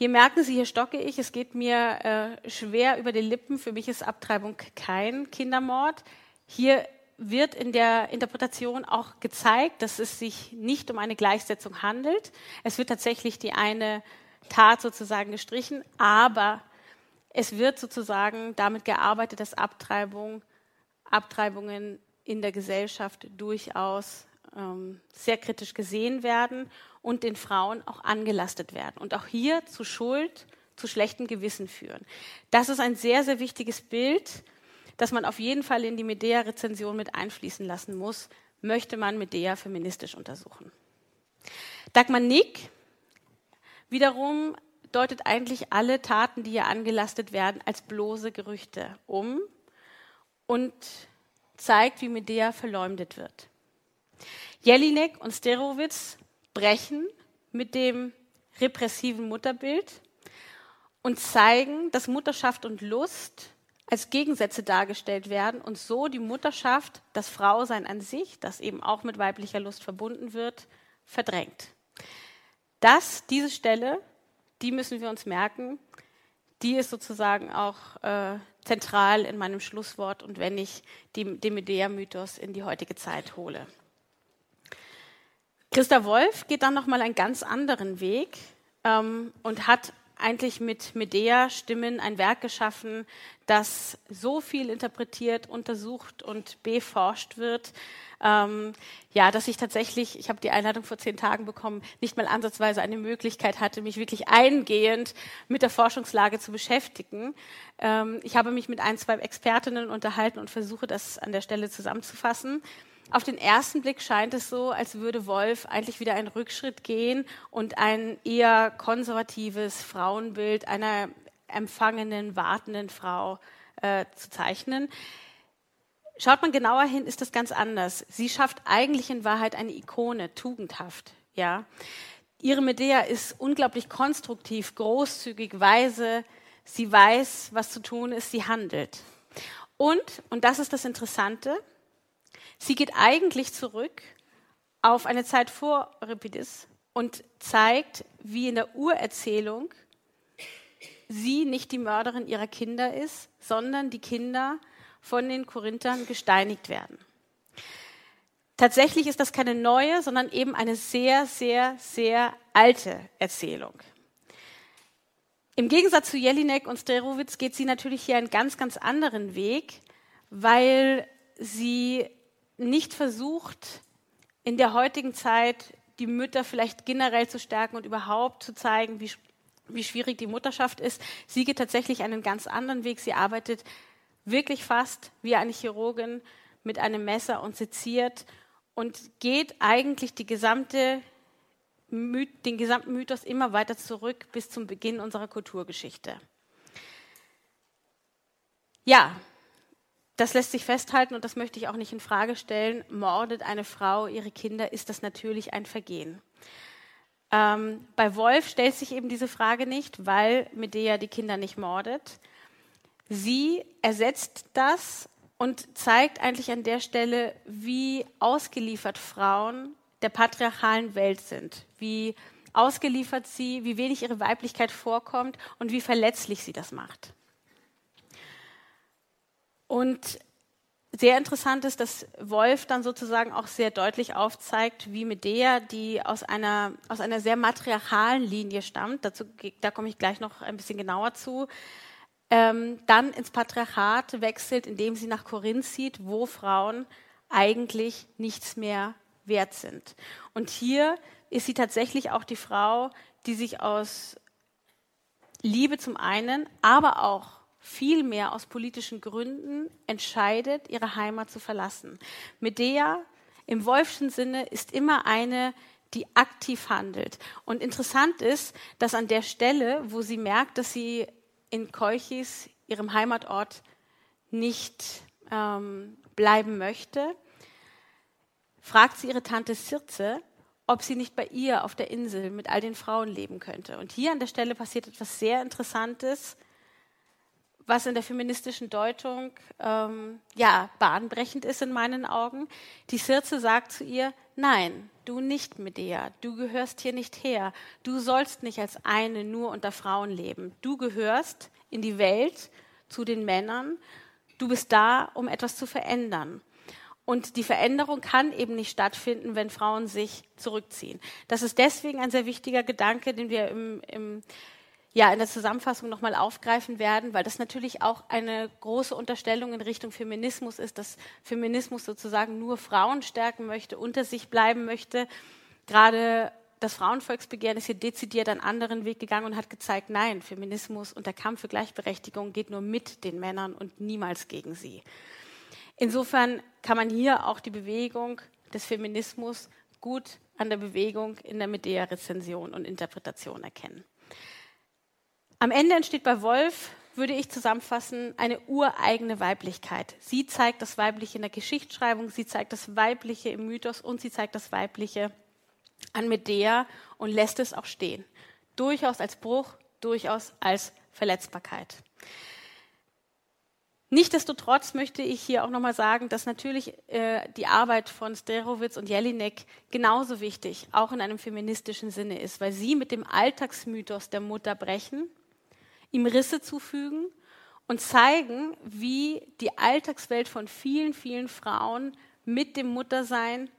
Hier merken Sie, hier stocke ich, es geht mir äh, schwer über die Lippen. Für mich ist Abtreibung kein Kindermord. Hier wird in der Interpretation auch gezeigt, dass es sich nicht um eine Gleichsetzung handelt. Es wird tatsächlich die eine Tat sozusagen gestrichen, aber es wird sozusagen damit gearbeitet, dass Abtreibung, Abtreibungen in der Gesellschaft durchaus ähm, sehr kritisch gesehen werden und den Frauen auch angelastet werden und auch hier zu Schuld, zu schlechtem Gewissen führen. Das ist ein sehr, sehr wichtiges Bild, das man auf jeden Fall in die Medea-Rezension mit einfließen lassen muss, möchte man Medea feministisch untersuchen. Dagmar Nick wiederum deutet eigentlich alle Taten, die hier angelastet werden, als bloße Gerüchte um und zeigt, wie Medea verleumdet wird. Jelinek und Sterowitz brechen mit dem repressiven Mutterbild und zeigen, dass Mutterschaft und Lust als Gegensätze dargestellt werden und so die Mutterschaft, das Frausein an sich, das eben auch mit weiblicher Lust verbunden wird, verdrängt. Das, diese Stelle, die müssen wir uns merken, die ist sozusagen auch äh, zentral in meinem Schlusswort und wenn ich den Medea-Mythos in die heutige Zeit hole. Christa Wolf geht dann nochmal einen ganz anderen Weg ähm, und hat eigentlich mit Medea-Stimmen ein Werk geschaffen, das so viel interpretiert, untersucht und beforscht wird, ähm, ja, dass ich tatsächlich, ich habe die Einladung vor zehn Tagen bekommen, nicht mal ansatzweise eine Möglichkeit hatte, mich wirklich eingehend mit der Forschungslage zu beschäftigen. Ähm, ich habe mich mit ein, zwei Expertinnen unterhalten und versuche das an der Stelle zusammenzufassen. Auf den ersten Blick scheint es so, als würde Wolf eigentlich wieder einen Rückschritt gehen und ein eher konservatives Frauenbild einer empfangenen, wartenden Frau äh, zu zeichnen. Schaut man genauer hin, ist das ganz anders. Sie schafft eigentlich in Wahrheit eine Ikone, tugendhaft. Ja, ihre Medea ist unglaublich konstruktiv, großzügig, weise. Sie weiß, was zu tun ist. Sie handelt. Und und das ist das Interessante. Sie geht eigentlich zurück auf eine Zeit vor Euripides und zeigt, wie in der Urerzählung sie nicht die Mörderin ihrer Kinder ist, sondern die Kinder von den Korinthern gesteinigt werden. Tatsächlich ist das keine neue, sondern eben eine sehr, sehr, sehr alte Erzählung. Im Gegensatz zu Jelinek und Sterowitz geht sie natürlich hier einen ganz, ganz anderen Weg, weil sie nicht versucht, in der heutigen Zeit die Mütter vielleicht generell zu stärken und überhaupt zu zeigen, wie, wie schwierig die Mutterschaft ist. Sie geht tatsächlich einen ganz anderen Weg. Sie arbeitet wirklich fast wie eine Chirurgin mit einem Messer und seziert und geht eigentlich die gesamte, den gesamten Mythos immer weiter zurück bis zum Beginn unserer Kulturgeschichte. Ja, das lässt sich festhalten und das möchte ich auch nicht in Frage stellen. Mordet eine Frau ihre Kinder, ist das natürlich ein Vergehen. Ähm, bei Wolf stellt sich eben diese Frage nicht, weil Medea die Kinder nicht mordet. Sie ersetzt das und zeigt eigentlich an der Stelle, wie ausgeliefert Frauen der patriarchalen Welt sind, wie ausgeliefert sie, wie wenig ihre Weiblichkeit vorkommt und wie verletzlich sie das macht. Und sehr interessant ist, dass Wolf dann sozusagen auch sehr deutlich aufzeigt, wie Medea, die aus einer, aus einer sehr matriarchalen Linie stammt, dazu, da komme ich gleich noch ein bisschen genauer zu, ähm, dann ins Patriarchat wechselt, indem sie nach Korinth zieht, wo Frauen eigentlich nichts mehr wert sind. Und hier ist sie tatsächlich auch die Frau, die sich aus Liebe zum einen, aber auch vielmehr aus politischen Gründen entscheidet, ihre Heimat zu verlassen. Medea im Wolfschen Sinne ist immer eine, die aktiv handelt. Und interessant ist, dass an der Stelle, wo sie merkt, dass sie in Kolchis, ihrem Heimatort, nicht ähm, bleiben möchte, fragt sie ihre Tante Sirze, ob sie nicht bei ihr auf der Insel mit all den Frauen leben könnte. Und hier an der Stelle passiert etwas sehr Interessantes was in der feministischen Deutung ähm, ja bahnbrechend ist in meinen Augen. Die Sirze sagt zu ihr: Nein, du nicht, Medea, du gehörst hier nicht her. Du sollst nicht als eine nur unter Frauen leben. Du gehörst in die Welt zu den Männern. Du bist da, um etwas zu verändern. Und die Veränderung kann eben nicht stattfinden, wenn Frauen sich zurückziehen. Das ist deswegen ein sehr wichtiger Gedanke, den wir im, im ja in der Zusammenfassung nochmal aufgreifen werden, weil das natürlich auch eine große Unterstellung in Richtung Feminismus ist, dass Feminismus sozusagen nur Frauen stärken möchte, unter sich bleiben möchte. Gerade das Frauenvolksbegehren ist hier dezidiert einen anderen Weg gegangen und hat gezeigt, nein, Feminismus und der Kampf für Gleichberechtigung geht nur mit den Männern und niemals gegen sie. Insofern kann man hier auch die Bewegung des Feminismus gut an der Bewegung in der Medea-Rezension und Interpretation erkennen. Am Ende entsteht bei Wolf, würde ich zusammenfassen, eine ureigene Weiblichkeit. Sie zeigt das Weibliche in der Geschichtsschreibung, sie zeigt das Weibliche im Mythos und sie zeigt das Weibliche an Medea und lässt es auch stehen. Durchaus als Bruch, durchaus als Verletzbarkeit. Nichtsdestotrotz möchte ich hier auch nochmal sagen, dass natürlich äh, die Arbeit von Sterowitz und Jelinek genauso wichtig, auch in einem feministischen Sinne ist, weil sie mit dem Alltagsmythos der Mutter brechen ihm Risse zufügen und zeigen, wie die Alltagswelt von vielen, vielen Frauen mit dem Muttersein,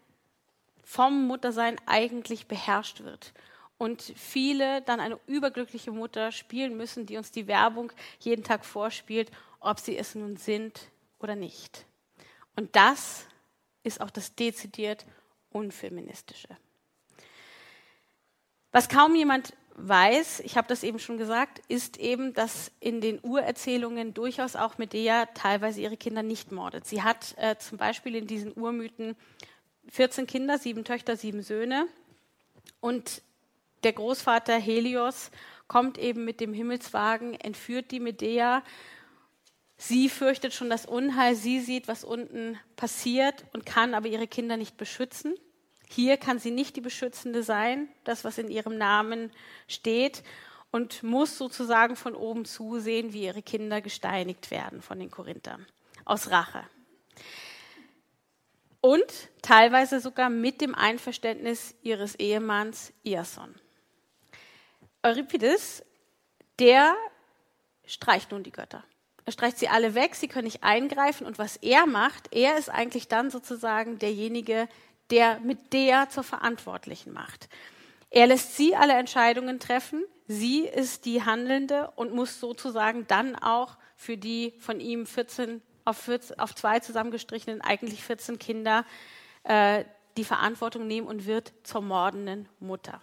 vom Muttersein eigentlich beherrscht wird. Und viele dann eine überglückliche Mutter spielen müssen, die uns die Werbung jeden Tag vorspielt, ob sie es nun sind oder nicht. Und das ist auch das dezidiert Unfeministische. Was kaum jemand weiß, ich habe das eben schon gesagt, ist eben, dass in den Urerzählungen durchaus auch Medea teilweise ihre Kinder nicht mordet. Sie hat äh, zum Beispiel in diesen Urmythen 14 Kinder, sieben Töchter, sieben Söhne. Und der Großvater Helios kommt eben mit dem Himmelswagen, entführt die Medea. Sie fürchtet schon das Unheil, sie sieht, was unten passiert und kann aber ihre Kinder nicht beschützen. Hier kann sie nicht die Beschützende sein, das, was in ihrem Namen steht, und muss sozusagen von oben zusehen, wie ihre Kinder gesteinigt werden von den Korinthern aus Rache. Und teilweise sogar mit dem Einverständnis ihres Ehemanns Iason. Euripides, der streicht nun die Götter. er streicht sie alle weg, sie können nicht eingreifen. Und was er macht, er ist eigentlich dann sozusagen derjenige, der mit der zur Verantwortlichen macht. Er lässt sie alle Entscheidungen treffen, sie ist die Handelnde und muss sozusagen dann auch für die von ihm 14 auf, 14, auf zwei zusammengestrichenen, eigentlich 14 Kinder äh, die Verantwortung nehmen und wird zur mordenden Mutter.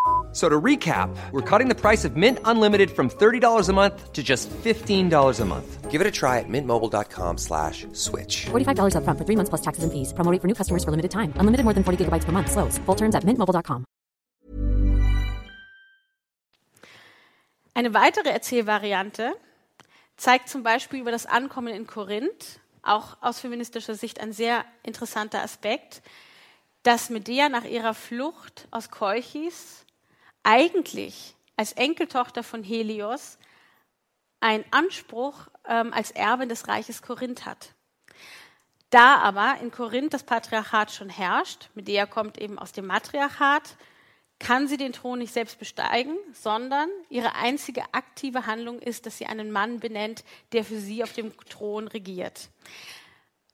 So to recap, we're cutting the price of Mint Unlimited from $30 a month to just $15 a month. Give it a try at mintmobile.com slash switch. $45 up front for three months plus taxes and fees. Promo for new customers for limited time. Unlimited more than 40 gigabytes per month. Slows. Full terms at mintmobile.com. Eine weitere Erzählvariante zeigt zum Beispiel über das Ankommen in Korinth, auch aus feministischer Sicht ein sehr interessanter Aspekt, dass Medea nach ihrer Flucht aus Kolchis eigentlich als Enkeltochter von Helios einen Anspruch ähm, als Erbin des Reiches Korinth hat. Da aber in Korinth das Patriarchat schon herrscht, Medea kommt eben aus dem Matriarchat, kann sie den Thron nicht selbst besteigen, sondern ihre einzige aktive Handlung ist, dass sie einen Mann benennt, der für sie auf dem Thron regiert.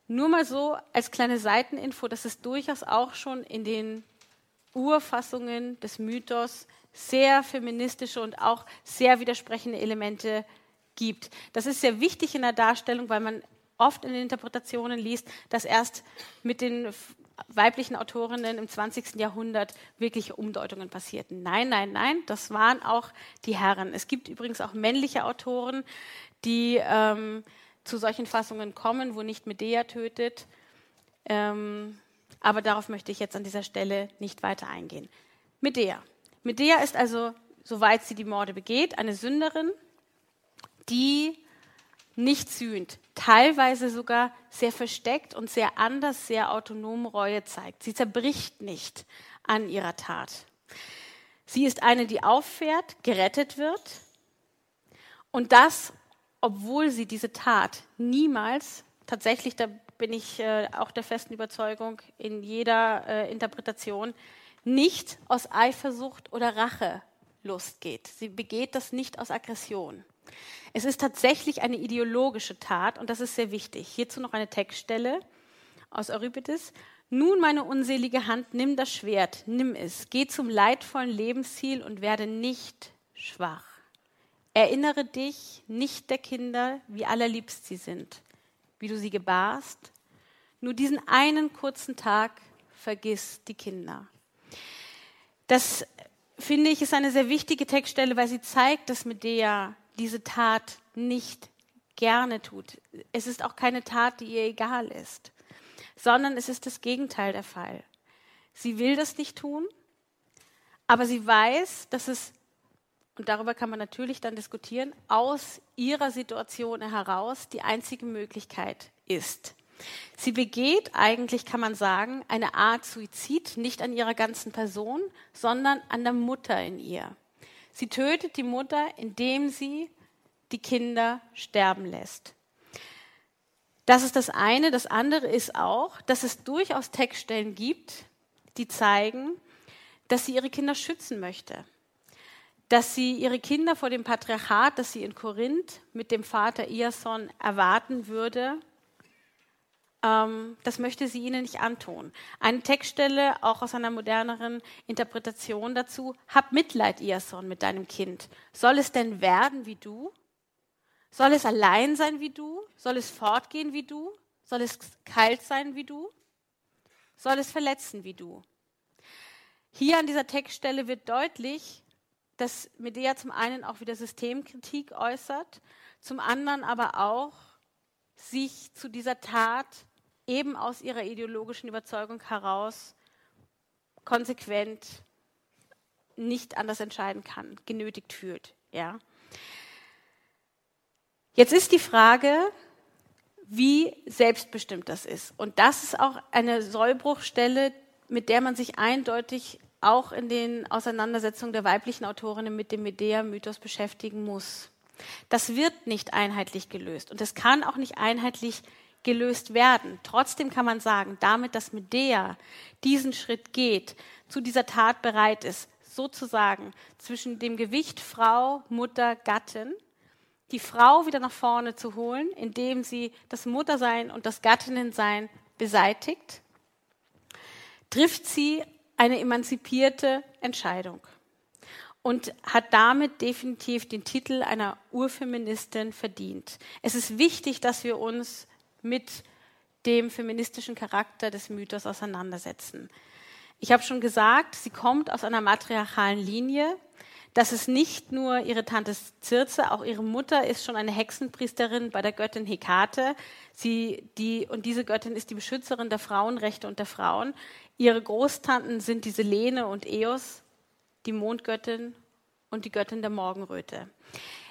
Nur mal so als kleine Seiteninfo, dass es durchaus auch schon in den Urfassungen des Mythos sehr feministische und auch sehr widersprechende Elemente gibt. Das ist sehr wichtig in der Darstellung, weil man oft in den Interpretationen liest, dass erst mit den weiblichen Autorinnen im 20. Jahrhundert wirkliche Umdeutungen passierten. Nein, nein, nein, das waren auch die Herren. Es gibt übrigens auch männliche Autoren, die ähm, zu solchen Fassungen kommen, wo nicht Medea tötet. Ähm, aber darauf möchte ich jetzt an dieser Stelle nicht weiter eingehen. Medea. Medea ist also, soweit sie die Morde begeht, eine Sünderin, die nicht sühnt, teilweise sogar sehr versteckt und sehr anders, sehr autonom Reue zeigt. Sie zerbricht nicht an ihrer Tat. Sie ist eine, die auffährt, gerettet wird und das, obwohl sie diese Tat niemals, tatsächlich, bin ich äh, auch der festen Überzeugung in jeder äh, Interpretation, nicht aus Eifersucht oder Rachelust geht. Sie begeht das nicht aus Aggression. Es ist tatsächlich eine ideologische Tat und das ist sehr wichtig. Hierzu noch eine Textstelle aus Euripides. Nun, meine unselige Hand, nimm das Schwert, nimm es, geh zum leidvollen Lebensziel und werde nicht schwach. Erinnere dich nicht der Kinder, wie allerliebst sie sind, wie du sie gebarst. Nur diesen einen kurzen Tag vergiss die Kinder. Das finde ich ist eine sehr wichtige Textstelle, weil sie zeigt, dass Medea diese Tat nicht gerne tut. Es ist auch keine Tat, die ihr egal ist, sondern es ist das Gegenteil der Fall. Sie will das nicht tun, aber sie weiß, dass es, und darüber kann man natürlich dann diskutieren, aus ihrer Situation heraus die einzige Möglichkeit ist. Sie begeht eigentlich, kann man sagen, eine Art Suizid, nicht an ihrer ganzen Person, sondern an der Mutter in ihr. Sie tötet die Mutter, indem sie die Kinder sterben lässt. Das ist das eine. Das andere ist auch, dass es durchaus Textstellen gibt, die zeigen, dass sie ihre Kinder schützen möchte. Dass sie ihre Kinder vor dem Patriarchat, das sie in Korinth mit dem Vater Iason erwarten würde, ähm, das möchte sie ihnen nicht antun. Eine Textstelle, auch aus einer moderneren Interpretation dazu, hab Mitleid, Iason, mit deinem Kind. Soll es denn werden wie du? Soll es allein sein wie du? Soll es fortgehen wie du? Soll es kalt sein wie du? Soll es verletzen wie du? Hier an dieser Textstelle wird deutlich, dass Medea zum einen auch wieder Systemkritik äußert, zum anderen aber auch sich zu dieser Tat eben aus ihrer ideologischen Überzeugung heraus konsequent nicht anders entscheiden kann, genötigt fühlt. Ja. Jetzt ist die Frage, wie selbstbestimmt das ist. Und das ist auch eine Sollbruchstelle, mit der man sich eindeutig auch in den Auseinandersetzungen der weiblichen Autorinnen mit dem Medea-Mythos beschäftigen muss. Das wird nicht einheitlich gelöst und es kann auch nicht einheitlich gelöst werden. Trotzdem kann man sagen, damit, dass Medea diesen Schritt geht, zu dieser Tat bereit ist, sozusagen zwischen dem Gewicht Frau, Mutter, Gattin, die Frau wieder nach vorne zu holen, indem sie das Muttersein und das Gattinnensein beseitigt, trifft sie eine emanzipierte Entscheidung und hat damit definitiv den Titel einer Urfeministin verdient. Es ist wichtig, dass wir uns mit dem feministischen Charakter des Mythos auseinandersetzen. Ich habe schon gesagt, sie kommt aus einer matriarchalen Linie. Das ist nicht nur ihre Tante Circe, auch ihre Mutter ist schon eine Hexenpriesterin bei der Göttin Hekate. Sie, die, und diese Göttin ist die Beschützerin der Frauenrechte und der Frauen. Ihre Großtanten sind diese Lene und Eos, die Mondgöttin und die Göttin der Morgenröte.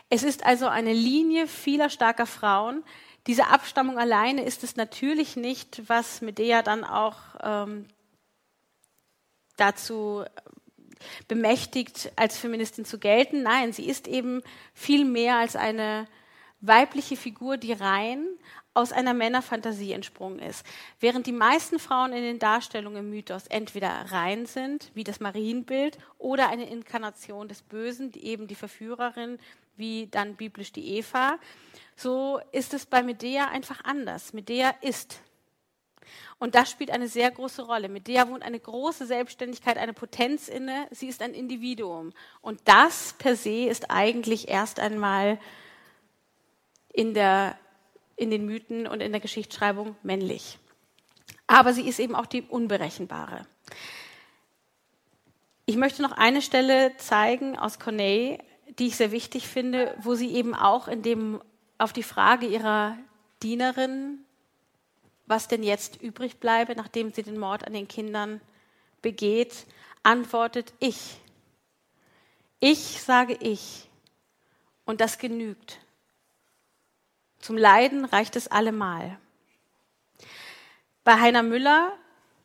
Es ist also eine Linie vieler starker Frauen. Diese Abstammung alleine ist es natürlich nicht, was Medea dann auch ähm, dazu bemächtigt, als Feministin zu gelten. Nein, sie ist eben viel mehr als eine weibliche Figur, die rein aus einer Männerfantasie entsprungen ist. Während die meisten Frauen in den Darstellungen im Mythos entweder rein sind, wie das Marienbild, oder eine Inkarnation des Bösen, die eben die Verführerin, wie dann biblisch die Eva, so ist es bei Medea einfach anders. Medea ist und das spielt eine sehr große Rolle. Mit der wohnt eine große Selbstständigkeit, eine Potenz inne. Sie ist ein Individuum. Und das per se ist eigentlich erst einmal in, der, in den Mythen und in der Geschichtsschreibung männlich. Aber sie ist eben auch die Unberechenbare. Ich möchte noch eine Stelle zeigen aus Corneille, die ich sehr wichtig finde, wo sie eben auch in dem, auf die Frage ihrer Dienerin was denn jetzt übrig bleibe, nachdem sie den Mord an den Kindern begeht, antwortet ich. Ich sage ich. Und das genügt. Zum Leiden reicht es allemal. Bei Heiner Müller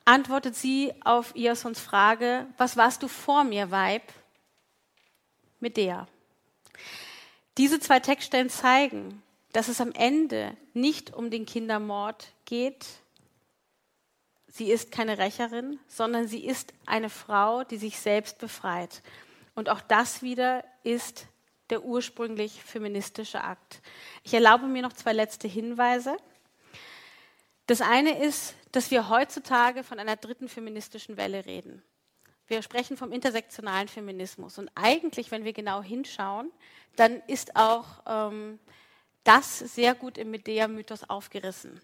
antwortet sie auf Iasons Frage, was warst du vor mir, Weib? Mit der. Diese zwei Textstellen zeigen, dass es am Ende nicht um den Kindermord geht. Sie ist keine Rächerin, sondern sie ist eine Frau, die sich selbst befreit. Und auch das wieder ist der ursprünglich feministische Akt. Ich erlaube mir noch zwei letzte Hinweise. Das eine ist, dass wir heutzutage von einer dritten feministischen Welle reden. Wir sprechen vom intersektionalen Feminismus. Und eigentlich, wenn wir genau hinschauen, dann ist auch ähm, das sehr gut im Medea-Mythos aufgerissen.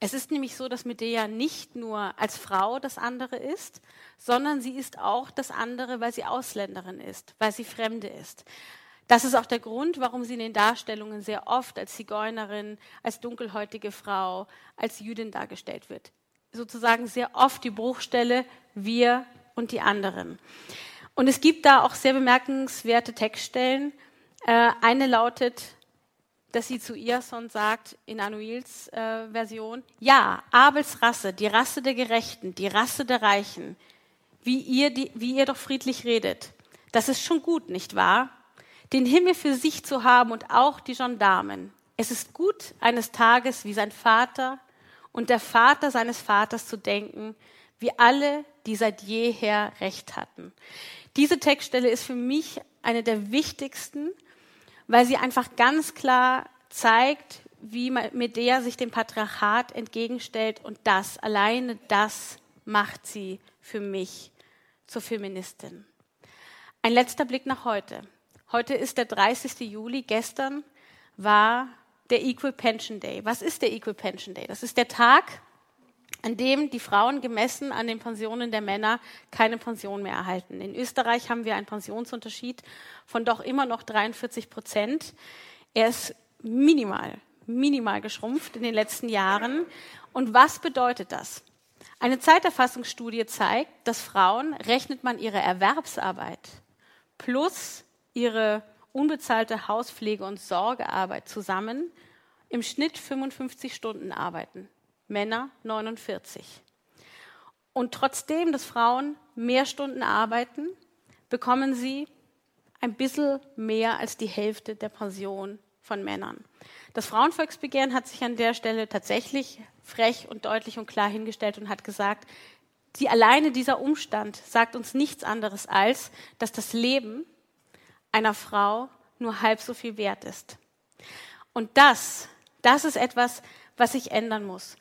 Es ist nämlich so, dass Medea nicht nur als Frau das andere ist, sondern sie ist auch das andere, weil sie Ausländerin ist, weil sie Fremde ist. Das ist auch der Grund, warum sie in den Darstellungen sehr oft als Zigeunerin, als dunkelhäutige Frau, als Jüdin dargestellt wird. Sozusagen sehr oft die Bruchstelle wir und die anderen. Und es gibt da auch sehr bemerkenswerte Textstellen. Äh, eine lautet, dass sie zu Iason sagt, in Anuils äh, Version, ja, Abels Rasse, die Rasse der Gerechten, die Rasse der Reichen, wie ihr, die, wie ihr doch friedlich redet. Das ist schon gut, nicht wahr? Den Himmel für sich zu haben und auch die Gendarmen. Es ist gut, eines Tages wie sein Vater und der Vater seines Vaters zu denken, wie alle, die seit jeher Recht hatten. Diese Textstelle ist für mich eine der wichtigsten weil sie einfach ganz klar zeigt, wie Medea sich dem Patriarchat entgegenstellt und das, alleine das macht sie für mich zur Feministin. Ein letzter Blick nach heute. Heute ist der 30. Juli. Gestern war der Equal Pension Day. Was ist der Equal Pension Day? Das ist der Tag, an dem die Frauen gemessen an den Pensionen der Männer keine Pension mehr erhalten. In Österreich haben wir einen Pensionsunterschied von doch immer noch 43 Prozent. Er ist minimal, minimal geschrumpft in den letzten Jahren. Und was bedeutet das? Eine Zeiterfassungsstudie zeigt, dass Frauen, rechnet man ihre Erwerbsarbeit plus ihre unbezahlte Hauspflege- und Sorgearbeit zusammen, im Schnitt 55 Stunden arbeiten. Männer 49. Und trotzdem, dass Frauen mehr Stunden arbeiten, bekommen sie ein bisschen mehr als die Hälfte der Pension von Männern. Das Frauenvolksbegehren hat sich an der Stelle tatsächlich frech und deutlich und klar hingestellt und hat gesagt, die alleine dieser Umstand sagt uns nichts anderes als, dass das Leben einer Frau nur halb so viel wert ist. Und das, das ist etwas, was sich ändern muss.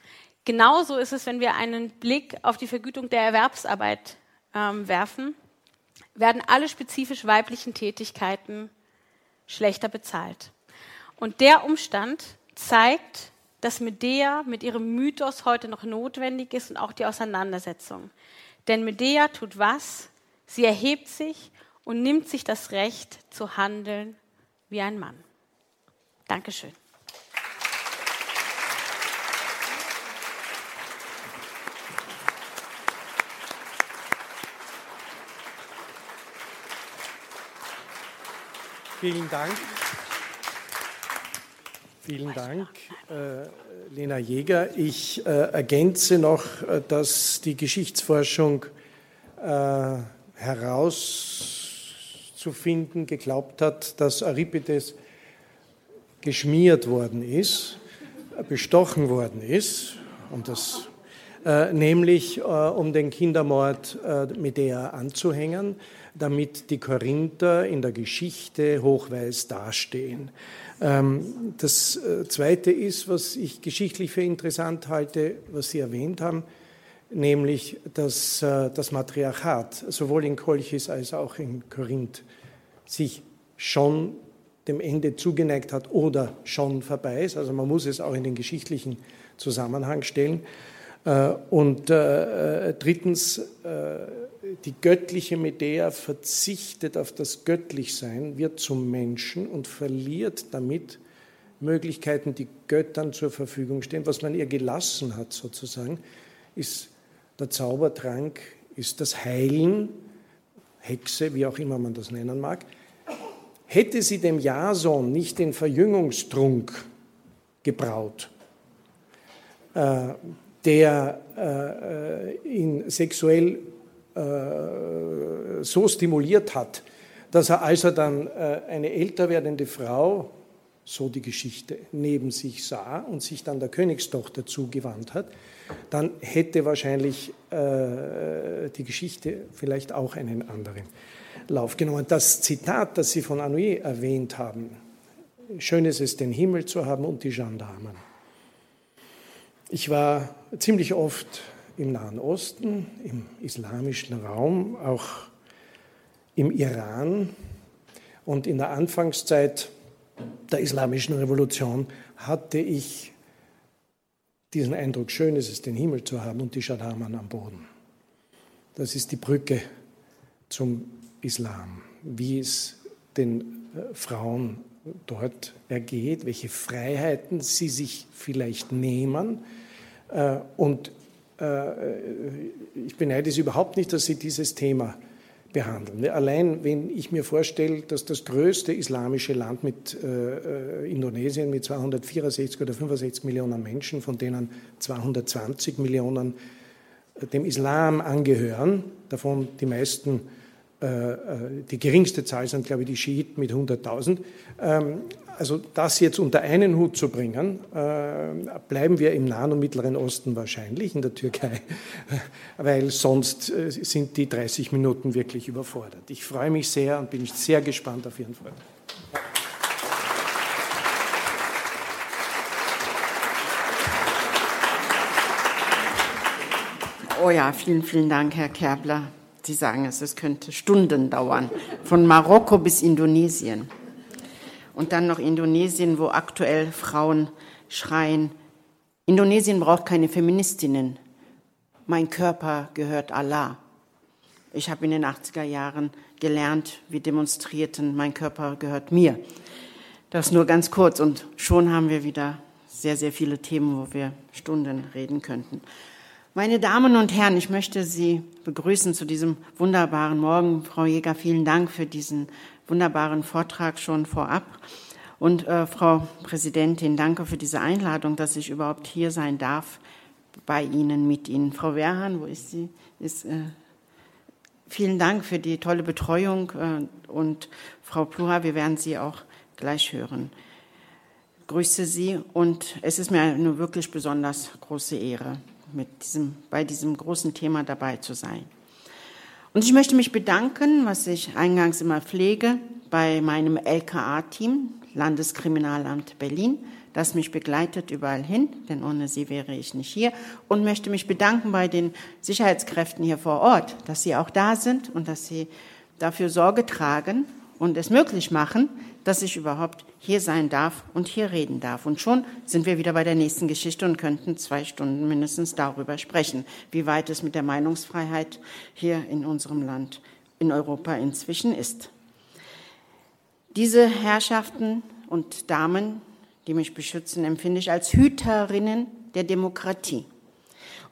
Genauso ist es, wenn wir einen Blick auf die Vergütung der Erwerbsarbeit ähm, werfen, werden alle spezifisch weiblichen Tätigkeiten schlechter bezahlt. Und der Umstand zeigt, dass Medea mit ihrem Mythos heute noch notwendig ist und auch die Auseinandersetzung. Denn Medea tut was? Sie erhebt sich und nimmt sich das Recht zu handeln wie ein Mann. Dankeschön. Vielen Dank. Vielen Dank, äh, Lena Jäger. Ich äh, ergänze noch, äh, dass die Geschichtsforschung äh, herauszufinden geglaubt hat, dass Euripides geschmiert worden ist, bestochen worden ist, um das, äh, nämlich äh, um den Kindermord Medea anzuhängen damit die Korinther in der Geschichte hochweis dastehen. Ähm, das äh, Zweite ist, was ich geschichtlich für interessant halte, was Sie erwähnt haben, nämlich dass äh, das Matriarchat sowohl in Kolchis als auch in Korinth sich schon dem Ende zugeneigt hat oder schon vorbei ist. Also man muss es auch in den geschichtlichen Zusammenhang stellen. Äh, und drittens, die göttliche Medea verzichtet auf das Göttlichsein, wird zum Menschen und verliert damit Möglichkeiten, die Göttern zur Verfügung stehen. Was man ihr gelassen hat, sozusagen, ist der Zaubertrank, ist das Heilen, Hexe, wie auch immer man das nennen mag. Hätte sie dem Jason nicht den Verjüngungstrunk gebraut, äh, der äh, äh ihn sexuell äh, so stimuliert hat, dass er, als er dann äh, eine älter werdende Frau, so die Geschichte, neben sich sah und sich dann der Königstochter zugewandt hat, dann hätte wahrscheinlich äh, die Geschichte vielleicht auch einen anderen Lauf genommen. Das Zitat, das Sie von Anouilh erwähnt haben, schön ist es, den Himmel zu haben und die Gendarmen. Ich war ziemlich oft im Nahen Osten, im islamischen Raum, auch im Iran. Und in der Anfangszeit der islamischen Revolution hatte ich diesen Eindruck, schön ist es, den Himmel zu haben und die Shadaman am Boden. Das ist die Brücke zum Islam, wie es den äh, Frauen dort ergeht, welche Freiheiten sie sich vielleicht nehmen äh, und ich beneide es überhaupt nicht, dass Sie dieses Thema behandeln. Allein wenn ich mir vorstelle, dass das größte islamische Land mit äh, äh Indonesien mit 264 oder 65 Millionen Menschen, von denen 220 Millionen äh, dem Islam angehören, davon die meisten äh, die geringste Zahl sind, glaube ich, die Schiiten mit 100.000. Ähm, also das jetzt unter einen Hut zu bringen, äh, bleiben wir im Nahen und Mittleren Osten wahrscheinlich, in der Türkei, weil sonst äh, sind die 30 Minuten wirklich überfordert. Ich freue mich sehr und bin sehr gespannt auf Ihren Vortrag. Oh ja, vielen, vielen Dank, Herr Kerbler. Sie sagen es, es könnte Stunden dauern, von Marokko bis Indonesien. Und dann noch Indonesien, wo aktuell Frauen schreien, Indonesien braucht keine Feministinnen. Mein Körper gehört Allah. Ich habe in den 80er Jahren gelernt, wir demonstrierten, mein Körper gehört mir. Das nur ganz kurz und schon haben wir wieder sehr, sehr viele Themen, wo wir Stunden reden könnten. Meine Damen und Herren, ich möchte Sie begrüßen zu diesem wunderbaren Morgen. Frau Jäger, vielen Dank für diesen wunderbaren Vortrag schon vorab. Und äh, Frau Präsidentin, danke für diese Einladung, dass ich überhaupt hier sein darf bei Ihnen, mit Ihnen. Frau Werhan, wo ist sie? Ist, äh, vielen Dank für die tolle Betreuung äh, und Frau Plura, wir werden Sie auch gleich hören. Grüße Sie und es ist mir eine wirklich besonders große Ehre, mit diesem, bei diesem großen Thema dabei zu sein. Und ich möchte mich bedanken, was ich eingangs immer pflege, bei meinem LKA-Team, Landeskriminalamt Berlin, das mich begleitet überall hin, denn ohne sie wäre ich nicht hier. Und möchte mich bedanken bei den Sicherheitskräften hier vor Ort, dass sie auch da sind und dass sie dafür Sorge tragen und es möglich machen, dass ich überhaupt hier sein darf und hier reden darf. Und schon sind wir wieder bei der nächsten Geschichte und könnten zwei Stunden mindestens darüber sprechen, wie weit es mit der Meinungsfreiheit hier in unserem Land, in Europa inzwischen ist. Diese Herrschaften und Damen, die mich beschützen, empfinde ich als Hüterinnen der Demokratie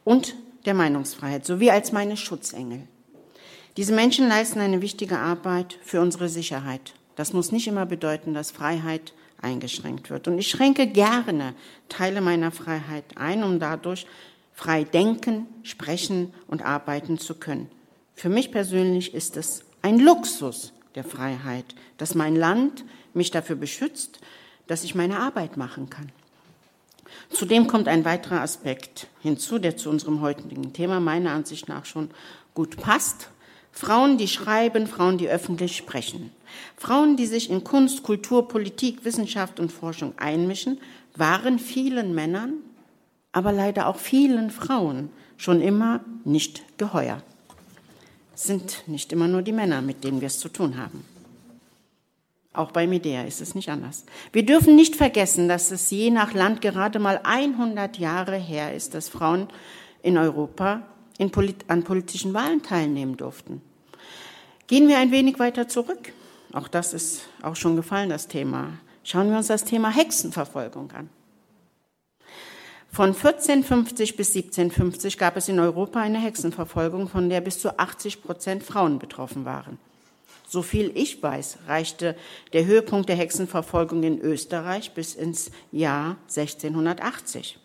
und der Meinungsfreiheit sowie als meine Schutzengel. Diese Menschen leisten eine wichtige Arbeit für unsere Sicherheit das muss nicht immer bedeuten, dass Freiheit eingeschränkt wird. Und ich schränke gerne Teile meiner Freiheit ein, um dadurch frei denken, sprechen und arbeiten zu können. Für mich persönlich ist es ein Luxus der Freiheit, dass mein Land mich dafür beschützt, dass ich meine Arbeit machen kann. Zudem kommt ein weiterer Aspekt hinzu, der zu unserem heutigen Thema meiner Ansicht nach schon gut passt. Frauen, die schreiben, Frauen, die öffentlich sprechen. Frauen, die sich in Kunst, Kultur, Politik, Wissenschaft und Forschung einmischen, waren vielen Männern, aber leider auch vielen Frauen schon immer nicht geheuer. Es sind nicht immer nur die Männer, mit denen wir es zu tun haben. Auch bei Medea ist es nicht anders. Wir dürfen nicht vergessen, dass es je nach Land gerade mal 100 Jahre her ist, dass Frauen in Europa in an politischen Wahlen teilnehmen durften. Gehen wir ein wenig weiter zurück. Auch das ist auch schon gefallen, das Thema. Schauen wir uns das Thema Hexenverfolgung an. Von 1450 bis 1750 gab es in Europa eine Hexenverfolgung, von der bis zu 80 Prozent Frauen betroffen waren. So viel ich weiß, reichte der Höhepunkt der Hexenverfolgung in Österreich bis ins Jahr 1680.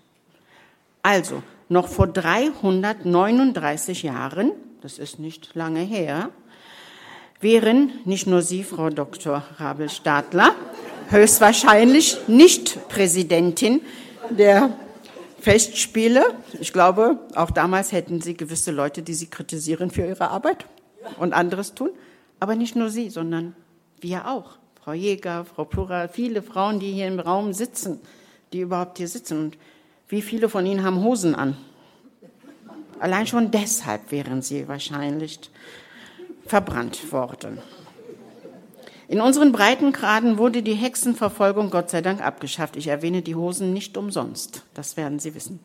Also noch vor 339 Jahren, das ist nicht lange her, wären nicht nur Sie, Frau Dr. Rabel-Stadler, höchstwahrscheinlich nicht Präsidentin der Festspiele. Ich glaube, auch damals hätten Sie gewisse Leute, die Sie kritisieren für Ihre Arbeit und anderes tun. Aber nicht nur Sie, sondern wir auch. Frau Jäger, Frau Plura, viele Frauen, die hier im Raum sitzen, die überhaupt hier sitzen. Und wie viele von Ihnen haben Hosen an? Allein schon deshalb wären Sie wahrscheinlich verbrannt worden. In unseren Breitengraden wurde die Hexenverfolgung Gott sei Dank abgeschafft. Ich erwähne die Hosen nicht umsonst. Das werden Sie wissen.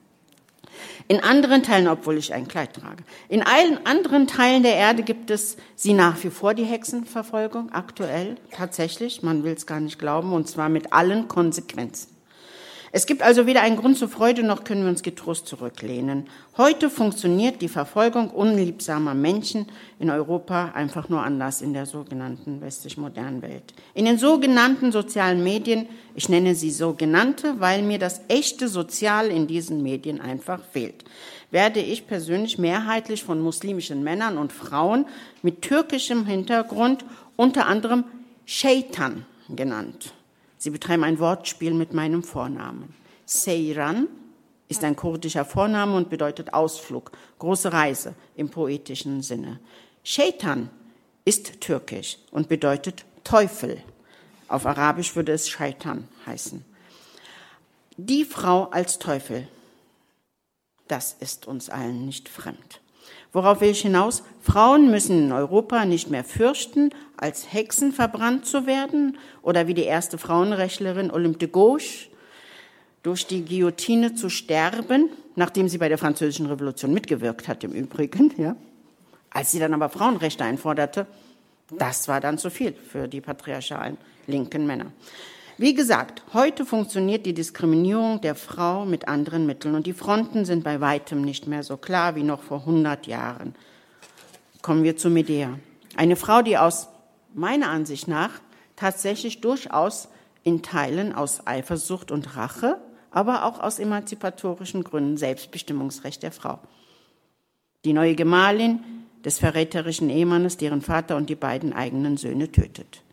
In anderen Teilen, obwohl ich ein Kleid trage, in allen anderen Teilen der Erde gibt es sie nach wie vor, die Hexenverfolgung, aktuell, tatsächlich, man will es gar nicht glauben, und zwar mit allen Konsequenzen. Es gibt also weder einen Grund zur Freude, noch können wir uns getrost zurücklehnen. Heute funktioniert die Verfolgung unliebsamer Menschen in Europa einfach nur anders in der sogenannten westlich modernen Welt. In den sogenannten sozialen Medien, ich nenne sie sogenannte, weil mir das echte Sozial in diesen Medien einfach fehlt, werde ich persönlich mehrheitlich von muslimischen Männern und Frauen mit türkischem Hintergrund unter anderem Shaitan genannt. Sie betreiben ein Wortspiel mit meinem Vornamen. Seyran ist ein kurdischer Vorname und bedeutet Ausflug, große Reise im poetischen Sinne. Shaitan ist türkisch und bedeutet Teufel. Auf Arabisch würde es Shaitan heißen. Die Frau als Teufel, das ist uns allen nicht fremd. Worauf will ich hinaus? Frauen müssen in Europa nicht mehr fürchten, als Hexen verbrannt zu werden oder wie die erste Frauenrechtlerin Olympe de Gauche durch die Guillotine zu sterben, nachdem sie bei der Französischen Revolution mitgewirkt hat im Übrigen. Ja. Als sie dann aber Frauenrechte einforderte, das war dann zu viel für die patriarchalen linken Männer. Wie gesagt, heute funktioniert die Diskriminierung der Frau mit anderen Mitteln und die Fronten sind bei weitem nicht mehr so klar wie noch vor 100 Jahren. Kommen wir zu Medea. Eine Frau, die aus meiner Ansicht nach tatsächlich durchaus in Teilen aus Eifersucht und Rache aber auch aus emanzipatorischen Gründen Selbstbestimmungsrecht der Frau. Die neue Gemahlin des verräterischen Ehemannes, deren Vater und die beiden eigenen Söhne tötet.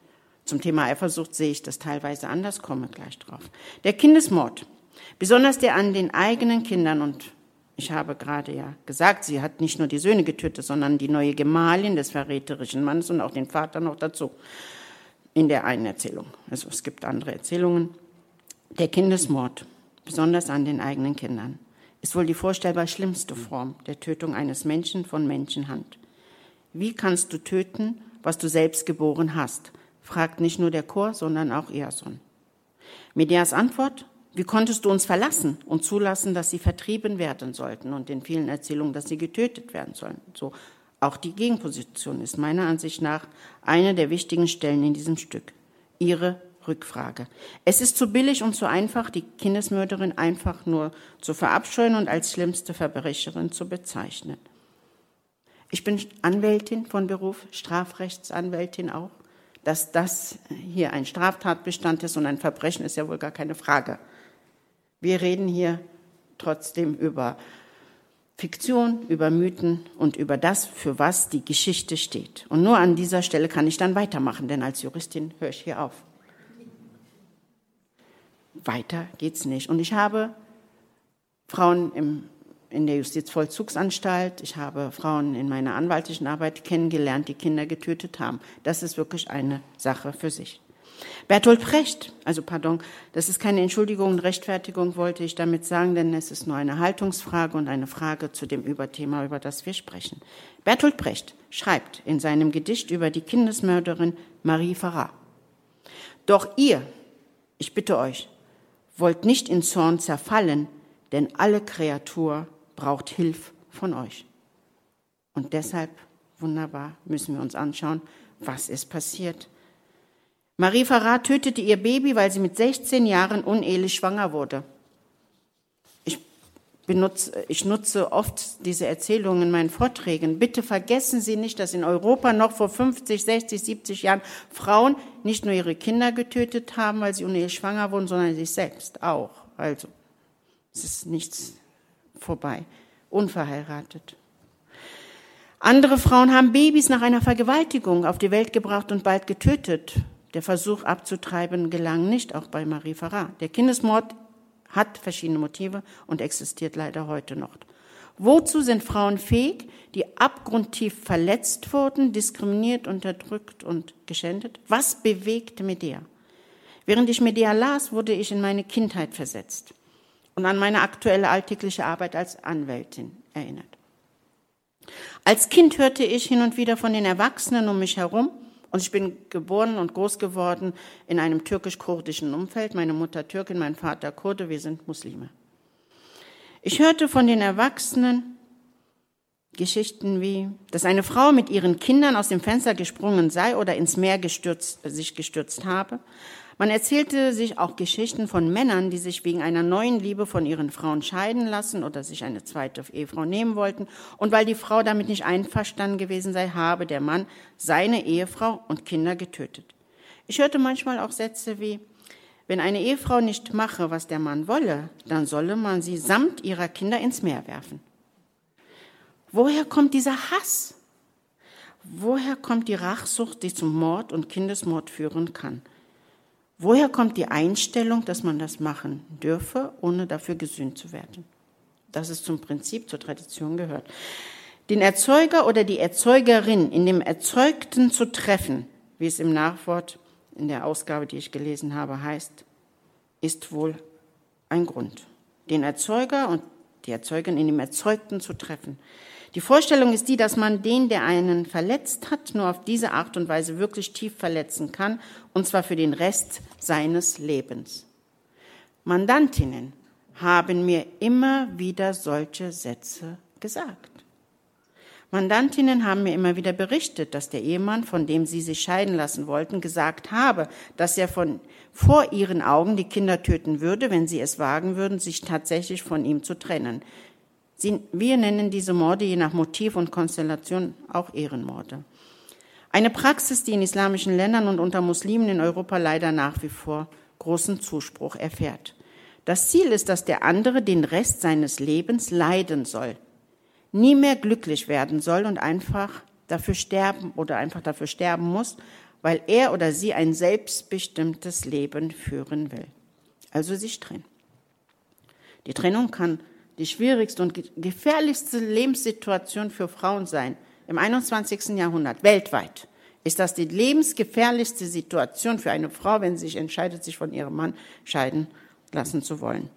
Zum Thema Eifersucht sehe ich das teilweise anders, komme gleich drauf. Der Kindesmord, besonders der an den eigenen Kindern und ich habe gerade ja gesagt, sie hat nicht nur die Söhne getötet, sondern die neue Gemahlin des verräterischen Mannes und auch den Vater noch dazu. In der einen Erzählung. Also es gibt andere Erzählungen. Der Kindesmord, besonders an den eigenen Kindern, ist wohl die vorstellbar schlimmste Form der Tötung eines Menschen von Menschenhand. Wie kannst du töten, was du selbst geboren hast? Fragt nicht nur der Chor, sondern auch Eason. Medeas Antwort, wie konntest du uns verlassen und zulassen, dass sie vertrieben werden sollten und in vielen Erzählungen, dass sie getötet werden sollen? So, auch die Gegenposition ist meiner Ansicht nach eine der wichtigen Stellen in diesem Stück. Ihre Rückfrage. Es ist zu billig und zu einfach, die Kindesmörderin einfach nur zu verabscheuen und als schlimmste Verbrecherin zu bezeichnen. Ich bin Anwältin von Beruf, Strafrechtsanwältin auch. Dass das hier ein Straftatbestand ist und ein Verbrechen, ist ja wohl gar keine Frage. Wir reden hier trotzdem über Fiktion, über Mythen und über das, für was die Geschichte steht. Und nur an dieser Stelle kann ich dann weitermachen, denn als Juristin höre ich hier auf. Weiter geht's nicht. Und ich habe Frauen im, in der Justizvollzugsanstalt, ich habe Frauen in meiner anwaltlichen Arbeit kennengelernt, die Kinder getötet haben. Das ist wirklich eine Sache für sich. Bertolt Brecht, also pardon, das ist keine Entschuldigung und Rechtfertigung, wollte ich damit sagen, denn es ist nur eine Haltungsfrage und eine Frage zu dem Überthema, über das wir sprechen. Bertolt Brecht schreibt in seinem Gedicht über die Kindesmörderin Marie Farrar. Doch ihr, ich bitte euch, wollt nicht in Zorn zerfallen, denn alle Kreatur braucht Hilf von euch. Und deshalb, wunderbar, müssen wir uns anschauen, was ist passiert. Marie Farrar tötete ihr Baby, weil sie mit 16 Jahren unehelich schwanger wurde. Ich, benutze, ich nutze oft diese Erzählungen in meinen Vorträgen. Bitte vergessen Sie nicht, dass in Europa noch vor 50, 60, 70 Jahren Frauen nicht nur ihre Kinder getötet haben, weil sie unehelich schwanger wurden, sondern sich selbst auch. Also, es ist nichts vorbei. Unverheiratet. Andere Frauen haben Babys nach einer Vergewaltigung auf die Welt gebracht und bald getötet. Der Versuch abzutreiben gelang nicht, auch bei Marie Farrar. Der Kindesmord hat verschiedene Motive und existiert leider heute noch. Wozu sind Frauen fähig, die abgrundtief verletzt wurden, diskriminiert, unterdrückt und geschändet? Was bewegt Medea? Während ich Medea las, wurde ich in meine Kindheit versetzt und an meine aktuelle alltägliche Arbeit als Anwältin erinnert. Als Kind hörte ich hin und wieder von den Erwachsenen um mich herum, und ich bin geboren und groß geworden in einem türkisch-kurdischen Umfeld. Meine Mutter Türkin, mein Vater Kurde, wir sind Muslime. Ich hörte von den Erwachsenen Geschichten wie, dass eine Frau mit ihren Kindern aus dem Fenster gesprungen sei oder ins Meer gestürzt, sich gestürzt habe, man erzählte sich auch Geschichten von Männern, die sich wegen einer neuen Liebe von ihren Frauen scheiden lassen oder sich eine zweite Ehefrau nehmen wollten. Und weil die Frau damit nicht einverstanden gewesen sei, habe der Mann seine Ehefrau und Kinder getötet. Ich hörte manchmal auch Sätze wie, wenn eine Ehefrau nicht mache, was der Mann wolle, dann solle man sie samt ihrer Kinder ins Meer werfen. Woher kommt dieser Hass? Woher kommt die Rachsucht, die zum Mord und Kindesmord führen kann? Woher kommt die Einstellung, dass man das machen dürfe, ohne dafür gesühnt zu werden? Das ist zum Prinzip, zur Tradition gehört. Den Erzeuger oder die Erzeugerin in dem Erzeugten zu treffen, wie es im Nachwort in der Ausgabe, die ich gelesen habe, heißt, ist wohl ein Grund. Den Erzeuger und die Erzeugerin in dem Erzeugten zu treffen. Die Vorstellung ist die, dass man den, der einen verletzt hat, nur auf diese Art und Weise wirklich tief verletzen kann, und zwar für den Rest seines Lebens. Mandantinnen haben mir immer wieder solche Sätze gesagt. Mandantinnen haben mir immer wieder berichtet, dass der Ehemann, von dem sie sich scheiden lassen wollten, gesagt habe, dass er von, vor ihren Augen die Kinder töten würde, wenn sie es wagen würden, sich tatsächlich von ihm zu trennen. Sie, wir nennen diese Morde je nach Motiv und Konstellation auch Ehrenmorde. Eine Praxis, die in islamischen Ländern und unter Muslimen in Europa leider nach wie vor großen Zuspruch erfährt. Das Ziel ist, dass der andere den Rest seines Lebens leiden soll, nie mehr glücklich werden soll und einfach dafür sterben oder einfach dafür sterben muss, weil er oder sie ein selbstbestimmtes Leben führen will. Also sich trennen. Die Trennung kann die schwierigste und gefährlichste Lebenssituation für Frauen sein im 21. Jahrhundert, weltweit. Ist das die lebensgefährlichste Situation für eine Frau, wenn sie sich entscheidet, sich von ihrem Mann scheiden lassen zu wollen?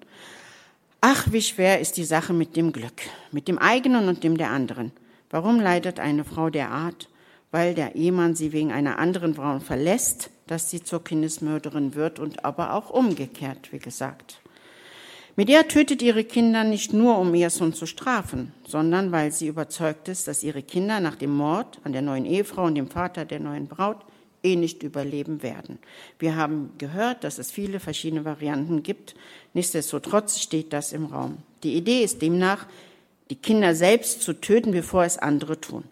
Ach, wie schwer ist die Sache mit dem Glück, mit dem eigenen und dem der anderen. Warum leidet eine Frau derart? Weil der Ehemann sie wegen einer anderen Frau verlässt, dass sie zur Kindesmörderin wird und aber auch umgekehrt, wie gesagt. Medea tötet ihre Kinder nicht nur, um ihr Sohn zu strafen, sondern weil sie überzeugt ist, dass ihre Kinder nach dem Mord an der neuen Ehefrau und dem Vater der neuen Braut eh nicht überleben werden. Wir haben gehört, dass es viele verschiedene Varianten gibt. Nichtsdestotrotz steht das im Raum. Die Idee ist demnach, die Kinder selbst zu töten, bevor es andere tun.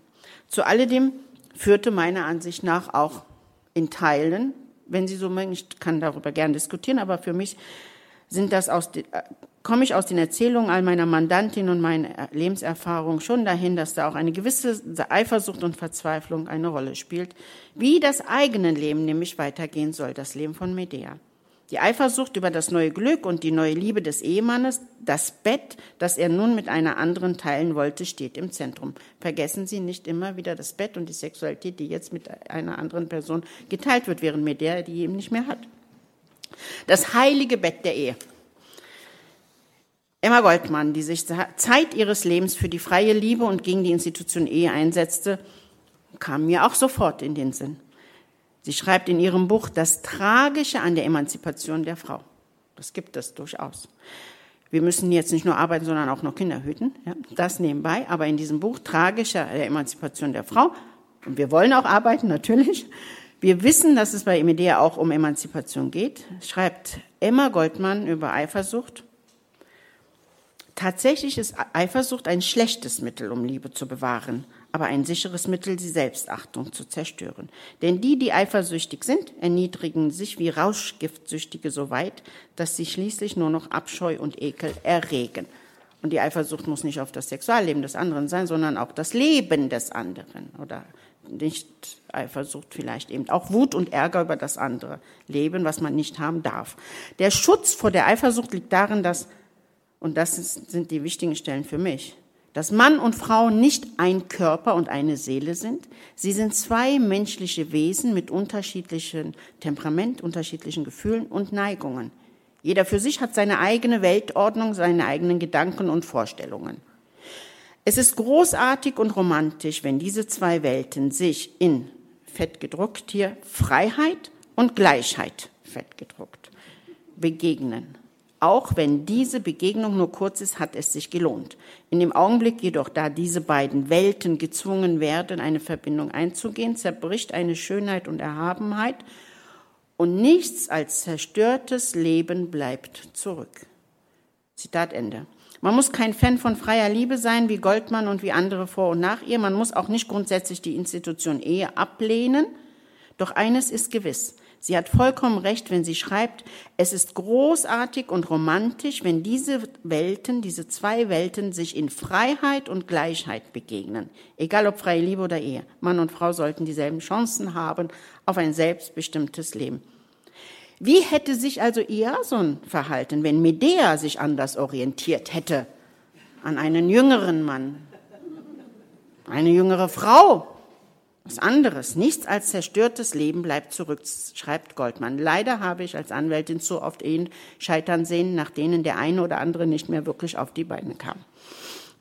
Zu alledem führte meiner Ansicht nach auch in Teilen, wenn Sie so mögen, ich kann darüber gern diskutieren, aber für mich sind das aus, äh, komme ich aus den Erzählungen all meiner Mandantin und meiner Lebenserfahrung schon dahin, dass da auch eine gewisse Eifersucht und Verzweiflung eine Rolle spielt, wie das eigene Leben nämlich weitergehen soll, das Leben von Medea. Die Eifersucht über das neue Glück und die neue Liebe des Ehemannes, das Bett, das er nun mit einer anderen teilen wollte, steht im Zentrum. Vergessen Sie nicht immer wieder das Bett und die Sexualität, die jetzt mit einer anderen Person geteilt wird, während Medea die eben nicht mehr hat. Das heilige Bett der Ehe. Emma Goldmann, die sich Zeit ihres Lebens für die freie Liebe und gegen die Institution Ehe einsetzte, kam mir auch sofort in den Sinn. Sie schreibt in ihrem Buch das Tragische an der Emanzipation der Frau. Das gibt es durchaus. Wir müssen jetzt nicht nur arbeiten, sondern auch noch Kinder hüten. Ja, das nebenbei. Aber in diesem Buch Tragische an der Emanzipation der Frau, und wir wollen auch arbeiten, natürlich, wir wissen, dass es bei Medea auch um Emanzipation geht, schreibt Emma Goldmann über Eifersucht. Tatsächlich ist Eifersucht ein schlechtes Mittel, um Liebe zu bewahren, aber ein sicheres Mittel, die Selbstachtung zu zerstören. Denn die, die eifersüchtig sind, erniedrigen sich wie Rauschgiftsüchtige so weit, dass sie schließlich nur noch Abscheu und Ekel erregen. Und die Eifersucht muss nicht auf das Sexualleben des anderen sein, sondern auch das Leben des anderen oder nicht Eifersucht, vielleicht eben auch Wut und Ärger über das andere Leben, was man nicht haben darf. Der Schutz vor der Eifersucht liegt darin, dass, und das sind die wichtigen Stellen für mich, dass Mann und Frau nicht ein Körper und eine Seele sind. Sie sind zwei menschliche Wesen mit unterschiedlichen Temperament, unterschiedlichen Gefühlen und Neigungen. Jeder für sich hat seine eigene Weltordnung, seine eigenen Gedanken und Vorstellungen. Es ist großartig und romantisch, wenn diese zwei Welten sich in, fett gedruckt hier, Freiheit und Gleichheit, fett gedruckt, begegnen. Auch wenn diese Begegnung nur kurz ist, hat es sich gelohnt. In dem Augenblick jedoch, da diese beiden Welten gezwungen werden, eine Verbindung einzugehen, zerbricht eine Schönheit und Erhabenheit und nichts als zerstörtes Leben bleibt zurück. Zitat Ende. Man muss kein Fan von freier Liebe sein, wie Goldmann und wie andere vor und nach ihr. Man muss auch nicht grundsätzlich die Institution Ehe ablehnen. Doch eines ist gewiss. Sie hat vollkommen recht, wenn sie schreibt, es ist großartig und romantisch, wenn diese Welten, diese zwei Welten sich in Freiheit und Gleichheit begegnen. Egal ob freie Liebe oder Ehe. Mann und Frau sollten dieselben Chancen haben auf ein selbstbestimmtes Leben. Wie hätte sich also Iason verhalten, wenn Medea sich anders orientiert hätte an einen jüngeren Mann, eine jüngere Frau? Was anderes, nichts als zerstörtes Leben bleibt zurück, schreibt Goldmann. Leider habe ich als Anwältin so oft Ehen scheitern sehen, nach denen der eine oder andere nicht mehr wirklich auf die Beine kam.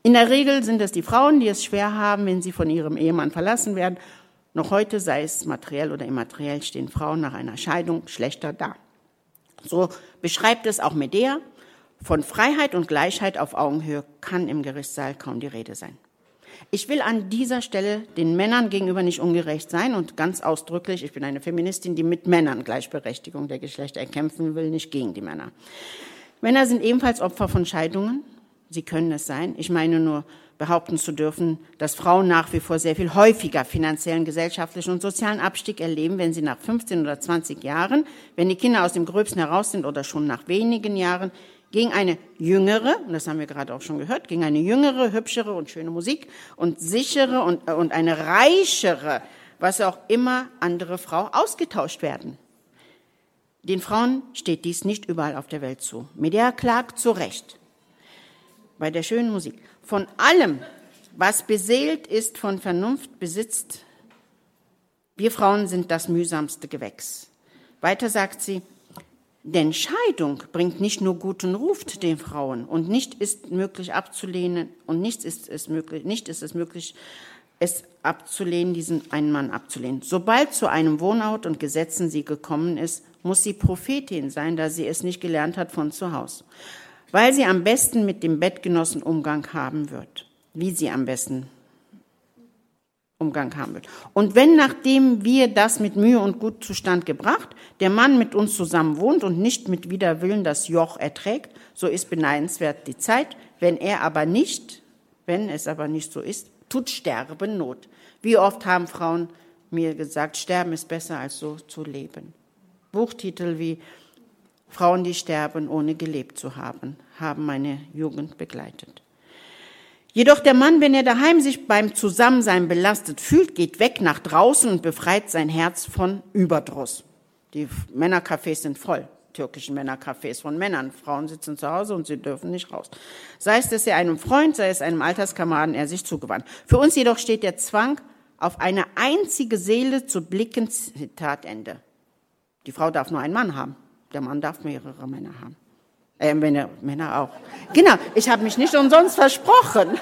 In der Regel sind es die Frauen, die es schwer haben, wenn sie von ihrem Ehemann verlassen werden noch heute, sei es materiell oder immateriell, stehen Frauen nach einer Scheidung schlechter da. So beschreibt es auch Medea. Von Freiheit und Gleichheit auf Augenhöhe kann im Gerichtssaal kaum die Rede sein. Ich will an dieser Stelle den Männern gegenüber nicht ungerecht sein und ganz ausdrücklich, ich bin eine Feministin, die mit Männern Gleichberechtigung der Geschlechter erkämpfen will, nicht gegen die Männer. Männer sind ebenfalls Opfer von Scheidungen. Sie können es sein. Ich meine nur, behaupten zu dürfen, dass Frauen nach wie vor sehr viel häufiger finanziellen, gesellschaftlichen und sozialen Abstieg erleben, wenn sie nach 15 oder 20 Jahren, wenn die Kinder aus dem Gröbsten heraus sind oder schon nach wenigen Jahren, gegen eine jüngere, und das haben wir gerade auch schon gehört, gegen eine jüngere, hübschere und schöne Musik und sichere und, und eine reichere, was auch immer andere Frau ausgetauscht werden. Den Frauen steht dies nicht überall auf der Welt zu. Medea klagt zu Recht bei der schönen Musik. Von allem, was beseelt ist von Vernunft, besitzt, wir Frauen sind das mühsamste Gewächs. Weiter sagt sie, denn Scheidung bringt nicht nur guten Ruf den Frauen und nicht ist möglich abzulehnen und nichts ist es möglich, nicht ist es möglich, es abzulehnen, diesen einen Mann abzulehnen. Sobald zu einem Wohnort und Gesetzen sie gekommen ist, muss sie Prophetin sein, da sie es nicht gelernt hat von zu Hause, weil sie am besten mit dem Bettgenossen Umgang haben wird, wie sie am besten Umgang haben wird. Und wenn, nachdem wir das mit Mühe und Gutzustand gebracht, der Mann mit uns zusammen wohnt und nicht mit Widerwillen das Joch erträgt, so ist beneidenswert die Zeit. Wenn er aber nicht, wenn es aber nicht so ist, tut Sterben Not. Wie oft haben Frauen mir gesagt, Sterben ist besser als so zu leben. Buchtitel wie Frauen, die sterben, ohne gelebt zu haben, haben meine Jugend begleitet. Jedoch der Mann, wenn er daheim sich beim Zusammensein belastet fühlt, geht weg nach draußen und befreit sein Herz von Überdruss. Die Männercafés sind voll, türkischen Männercafés von Männern. Frauen sitzen zu Hause und sie dürfen nicht raus. Sei es, dass er einem Freund, sei es einem Alterskameraden, er sich zugewandt. Für uns jedoch steht der Zwang, auf eine einzige Seele zu blicken, Zitat Ende. Die Frau darf nur einen Mann haben, der Mann darf mehrere Männer haben. Äh, Männer, Männer auch. Genau, ich habe mich nicht umsonst versprochen.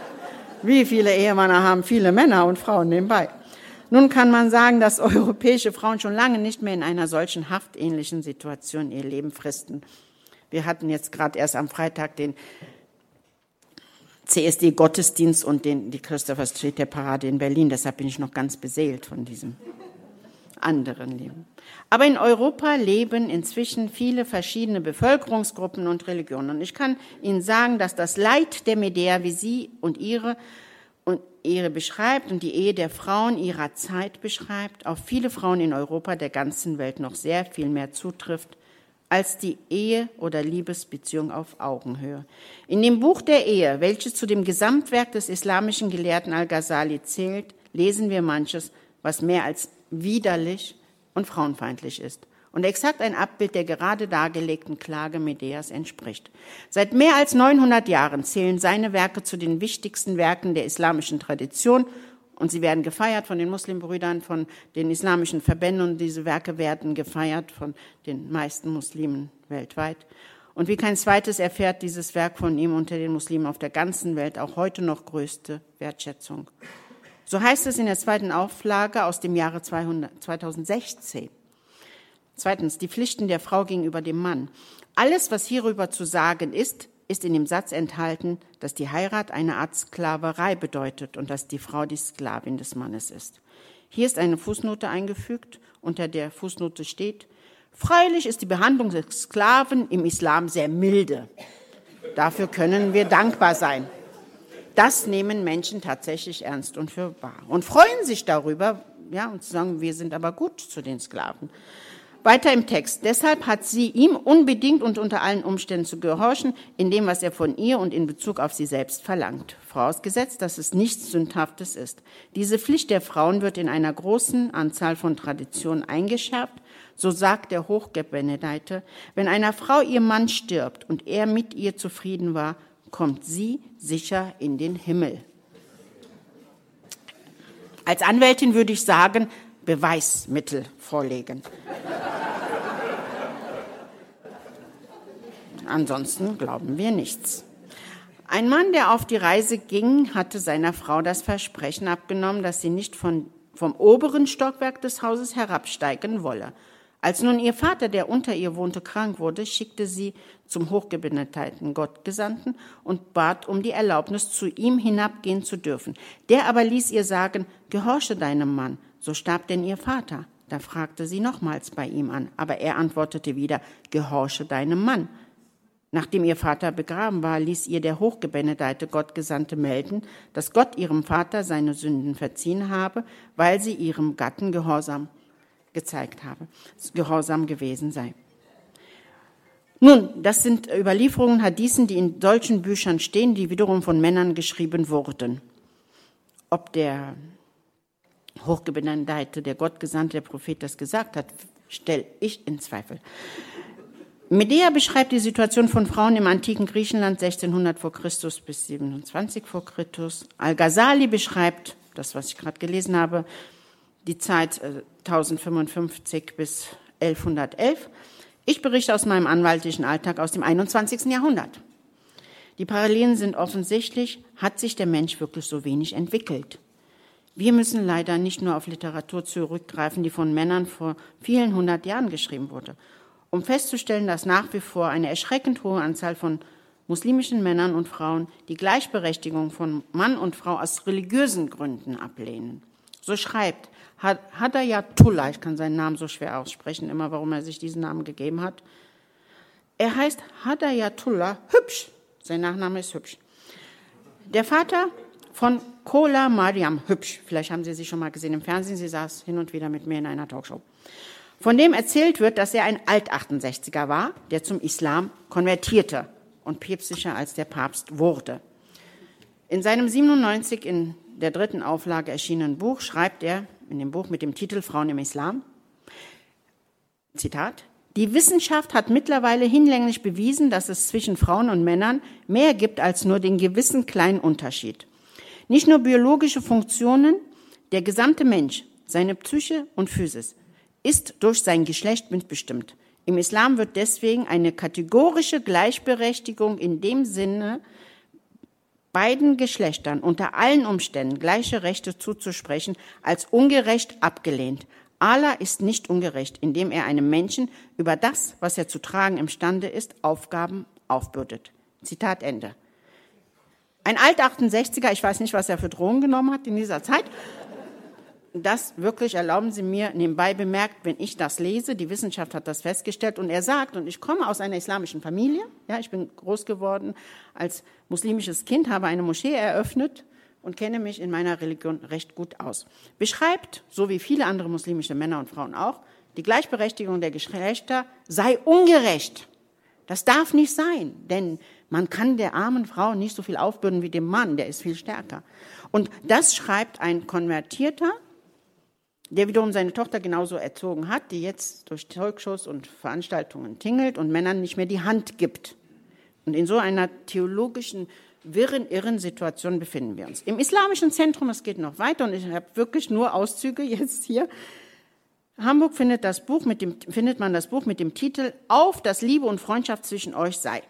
Wie viele Ehemänner haben viele Männer und Frauen nebenbei? Nun kann man sagen, dass europäische Frauen schon lange nicht mehr in einer solchen haftähnlichen Situation ihr Leben fristen. Wir hatten jetzt gerade erst am Freitag den CSD-Gottesdienst und den, die Christopher Street der Parade in Berlin. Deshalb bin ich noch ganz beseelt von diesem anderen Leben. Aber in Europa leben inzwischen viele verschiedene Bevölkerungsgruppen und Religionen. Und ich kann Ihnen sagen, dass das Leid der Medea, wie sie und ihre und ihre beschreibt und die Ehe der Frauen ihrer Zeit beschreibt, auf viele Frauen in Europa der ganzen Welt noch sehr viel mehr zutrifft als die Ehe oder Liebesbeziehung auf Augenhöhe. In dem Buch der Ehe, welches zu dem Gesamtwerk des islamischen Gelehrten Al-Ghazali zählt, lesen wir manches, was mehr als widerlich und frauenfeindlich ist und exakt ein Abbild der gerade dargelegten Klage Medeas entspricht. Seit mehr als 900 Jahren zählen seine Werke zu den wichtigsten Werken der islamischen Tradition und sie werden gefeiert von den Muslimbrüdern, von den islamischen Verbänden und diese Werke werden gefeiert von den meisten Muslimen weltweit. Und wie kein zweites erfährt dieses Werk von ihm unter den Muslimen auf der ganzen Welt auch heute noch größte Wertschätzung. So heißt es in der zweiten Auflage aus dem Jahre 200, 2016. Zweitens, die Pflichten der Frau gegenüber dem Mann. Alles, was hierüber zu sagen ist, ist in dem Satz enthalten, dass die Heirat eine Art Sklaverei bedeutet und dass die Frau die Sklavin des Mannes ist. Hier ist eine Fußnote eingefügt, unter der Fußnote steht, freilich ist die Behandlung des Sklaven im Islam sehr milde. Dafür können wir dankbar sein. Das nehmen Menschen tatsächlich ernst und für wahr und freuen sich darüber, ja, und sagen, wir sind aber gut zu den Sklaven. Weiter im Text. Deshalb hat sie ihm unbedingt und unter allen Umständen zu gehorchen, in dem, was er von ihr und in Bezug auf sie selbst verlangt. Vorausgesetzt, dass es nichts Sündhaftes ist. Diese Pflicht der Frauen wird in einer großen Anzahl von Traditionen eingeschärft. So sagt der Hochgebenedeite, wenn einer Frau ihr Mann stirbt und er mit ihr zufrieden war, kommt sie sicher in den Himmel. Als Anwältin würde ich sagen, Beweismittel vorlegen. Ansonsten glauben wir nichts. Ein Mann, der auf die Reise ging, hatte seiner Frau das Versprechen abgenommen, dass sie nicht von, vom oberen Stockwerk des Hauses herabsteigen wolle. Als nun ihr Vater, der unter ihr wohnte, krank wurde, schickte sie zum hochgebenedeten Gottgesandten und bat um die Erlaubnis, zu ihm hinabgehen zu dürfen. Der aber ließ ihr sagen, gehorche deinem Mann, so starb denn ihr Vater. Da fragte sie nochmals bei ihm an, aber er antwortete wieder, gehorche deinem Mann. Nachdem ihr Vater begraben war, ließ ihr der hochgebenedete Gottgesandte melden, dass Gott ihrem Vater seine Sünden verziehen habe, weil sie ihrem Gatten gehorsam gezeigt habe, gehorsam gewesen sei. Nun, das sind Überlieferungen, Hadithen, die in solchen Büchern stehen, die wiederum von Männern geschrieben wurden. Ob der Hochgebenannte, der Gottgesandte, der Prophet das gesagt hat, stelle ich in Zweifel. Medea beschreibt die Situation von Frauen im antiken Griechenland 1600 vor Christus bis 27 vor Christus. Al-Ghazali beschreibt, das was ich gerade gelesen habe, die Zeit 1055 äh, bis 1111. Ich berichte aus meinem anwaltlichen Alltag aus dem 21. Jahrhundert. Die Parallelen sind offensichtlich, hat sich der Mensch wirklich so wenig entwickelt. Wir müssen leider nicht nur auf Literatur zurückgreifen, die von Männern vor vielen hundert Jahren geschrieben wurde, um festzustellen, dass nach wie vor eine erschreckend hohe Anzahl von muslimischen Männern und Frauen die Gleichberechtigung von Mann und Frau aus religiösen Gründen ablehnen. So schreibt Hadayatullah, ich kann seinen Namen so schwer aussprechen, immer warum er sich diesen Namen gegeben hat. Er heißt Hadayatullah Hübsch. Sein Nachname ist Hübsch. Der Vater von Kola Mariam Hübsch. Vielleicht haben Sie sie schon mal gesehen im Fernsehen. Sie saß hin und wieder mit mir in einer Talkshow. Von dem erzählt wird, dass er ein Alt-68er war, der zum Islam konvertierte und päpstlicher als der Papst wurde. In seinem 97 in der dritten Auflage erschienenen Buch schreibt er, in dem Buch mit dem Titel Frauen im Islam, Zitat, die Wissenschaft hat mittlerweile hinlänglich bewiesen, dass es zwischen Frauen und Männern mehr gibt als nur den gewissen kleinen Unterschied. Nicht nur biologische Funktionen, der gesamte Mensch, seine Psyche und Physis ist durch sein Geschlecht mitbestimmt. Im Islam wird deswegen eine kategorische Gleichberechtigung in dem Sinne, beiden Geschlechtern unter allen Umständen gleiche Rechte zuzusprechen, als ungerecht abgelehnt. Allah ist nicht ungerecht, indem er einem Menschen über das, was er zu tragen imstande ist, Aufgaben aufbürdet. Zitat Ende. Ein Alt-68er, ich weiß nicht, was er für Drogen genommen hat in dieser Zeit. Das wirklich, erlauben Sie mir, nebenbei bemerkt, wenn ich das lese, die Wissenschaft hat das festgestellt und er sagt, und ich komme aus einer islamischen Familie, ja, ich bin groß geworden als muslimisches Kind, habe eine Moschee eröffnet und kenne mich in meiner Religion recht gut aus. Beschreibt, so wie viele andere muslimische Männer und Frauen auch, die Gleichberechtigung der Geschlechter sei ungerecht. Das darf nicht sein, denn man kann der armen Frau nicht so viel aufbürden wie dem Mann, der ist viel stärker. Und das schreibt ein Konvertierter, der wiederum seine Tochter genauso erzogen hat, die jetzt durch Talkshows und Veranstaltungen tingelt und Männern nicht mehr die Hand gibt. Und in so einer theologischen, wirren, irren Situation befinden wir uns. Im Islamischen Zentrum, es geht noch weiter und ich habe wirklich nur Auszüge jetzt hier. Hamburg findet, das Buch mit dem, findet man das Buch mit dem Titel Auf, dass Liebe und Freundschaft zwischen euch sei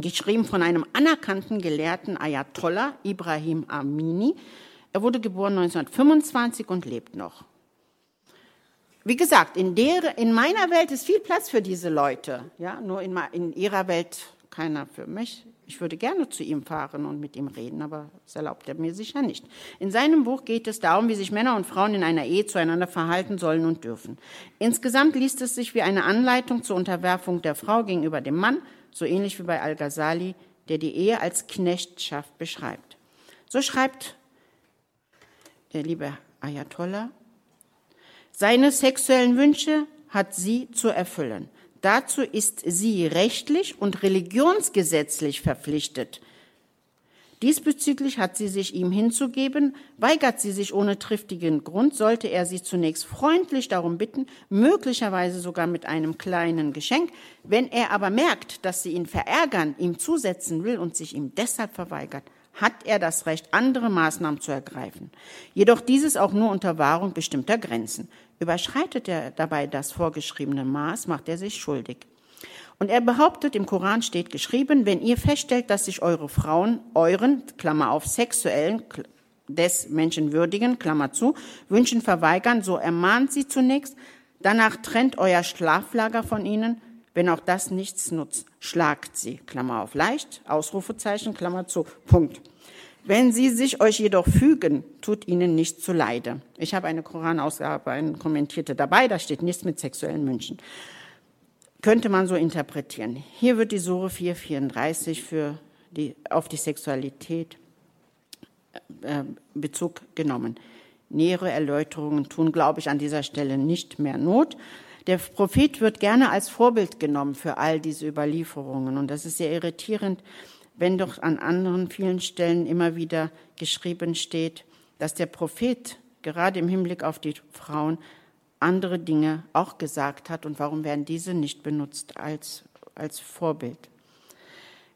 geschrieben von einem anerkannten Gelehrten Ayatollah Ibrahim Amini. Er wurde geboren 1925 und lebt noch. Wie gesagt, in, der, in meiner Welt ist viel Platz für diese Leute. Ja, nur in, in ihrer Welt keiner für mich. Ich würde gerne zu ihm fahren und mit ihm reden, aber das erlaubt er mir sicher nicht. In seinem Buch geht es darum, wie sich Männer und Frauen in einer Ehe zueinander verhalten sollen und dürfen. Insgesamt liest es sich wie eine Anleitung zur Unterwerfung der Frau gegenüber dem Mann so ähnlich wie bei Al-Ghazali, der die Ehe als Knechtschaft beschreibt. So schreibt der liebe Ayatollah, seine sexuellen Wünsche hat sie zu erfüllen. Dazu ist sie rechtlich und religionsgesetzlich verpflichtet. Diesbezüglich hat sie sich ihm hinzugeben, weigert sie sich ohne triftigen Grund, sollte er sie zunächst freundlich darum bitten, möglicherweise sogar mit einem kleinen Geschenk. Wenn er aber merkt, dass sie ihn verärgern, ihm zusetzen will und sich ihm deshalb verweigert, hat er das Recht, andere Maßnahmen zu ergreifen. Jedoch dieses auch nur unter Wahrung bestimmter Grenzen. Überschreitet er dabei das vorgeschriebene Maß, macht er sich schuldig. Und er behauptet, im Koran steht geschrieben, wenn ihr feststellt, dass sich eure Frauen euren, Klammer auf, sexuellen, des menschenwürdigen, Klammer zu, Wünschen verweigern, so ermahnt sie zunächst, danach trennt euer Schlaflager von ihnen, wenn auch das nichts nutzt, schlagt sie, Klammer auf, leicht, Ausrufezeichen, Klammer zu, Punkt. Wenn sie sich euch jedoch fügen, tut ihnen nichts zuleide. Ich habe eine Koranausgabe, eine kommentierte dabei, da steht nichts mit sexuellen Wünschen könnte man so interpretieren. Hier wird die Sure 434 für die, auf die Sexualität äh, Bezug genommen. Nähere Erläuterungen tun, glaube ich, an dieser Stelle nicht mehr Not. Der Prophet wird gerne als Vorbild genommen für all diese Überlieferungen. Und das ist sehr irritierend, wenn doch an anderen vielen Stellen immer wieder geschrieben steht, dass der Prophet gerade im Hinblick auf die Frauen andere Dinge auch gesagt hat. Und warum werden diese nicht benutzt als, als Vorbild?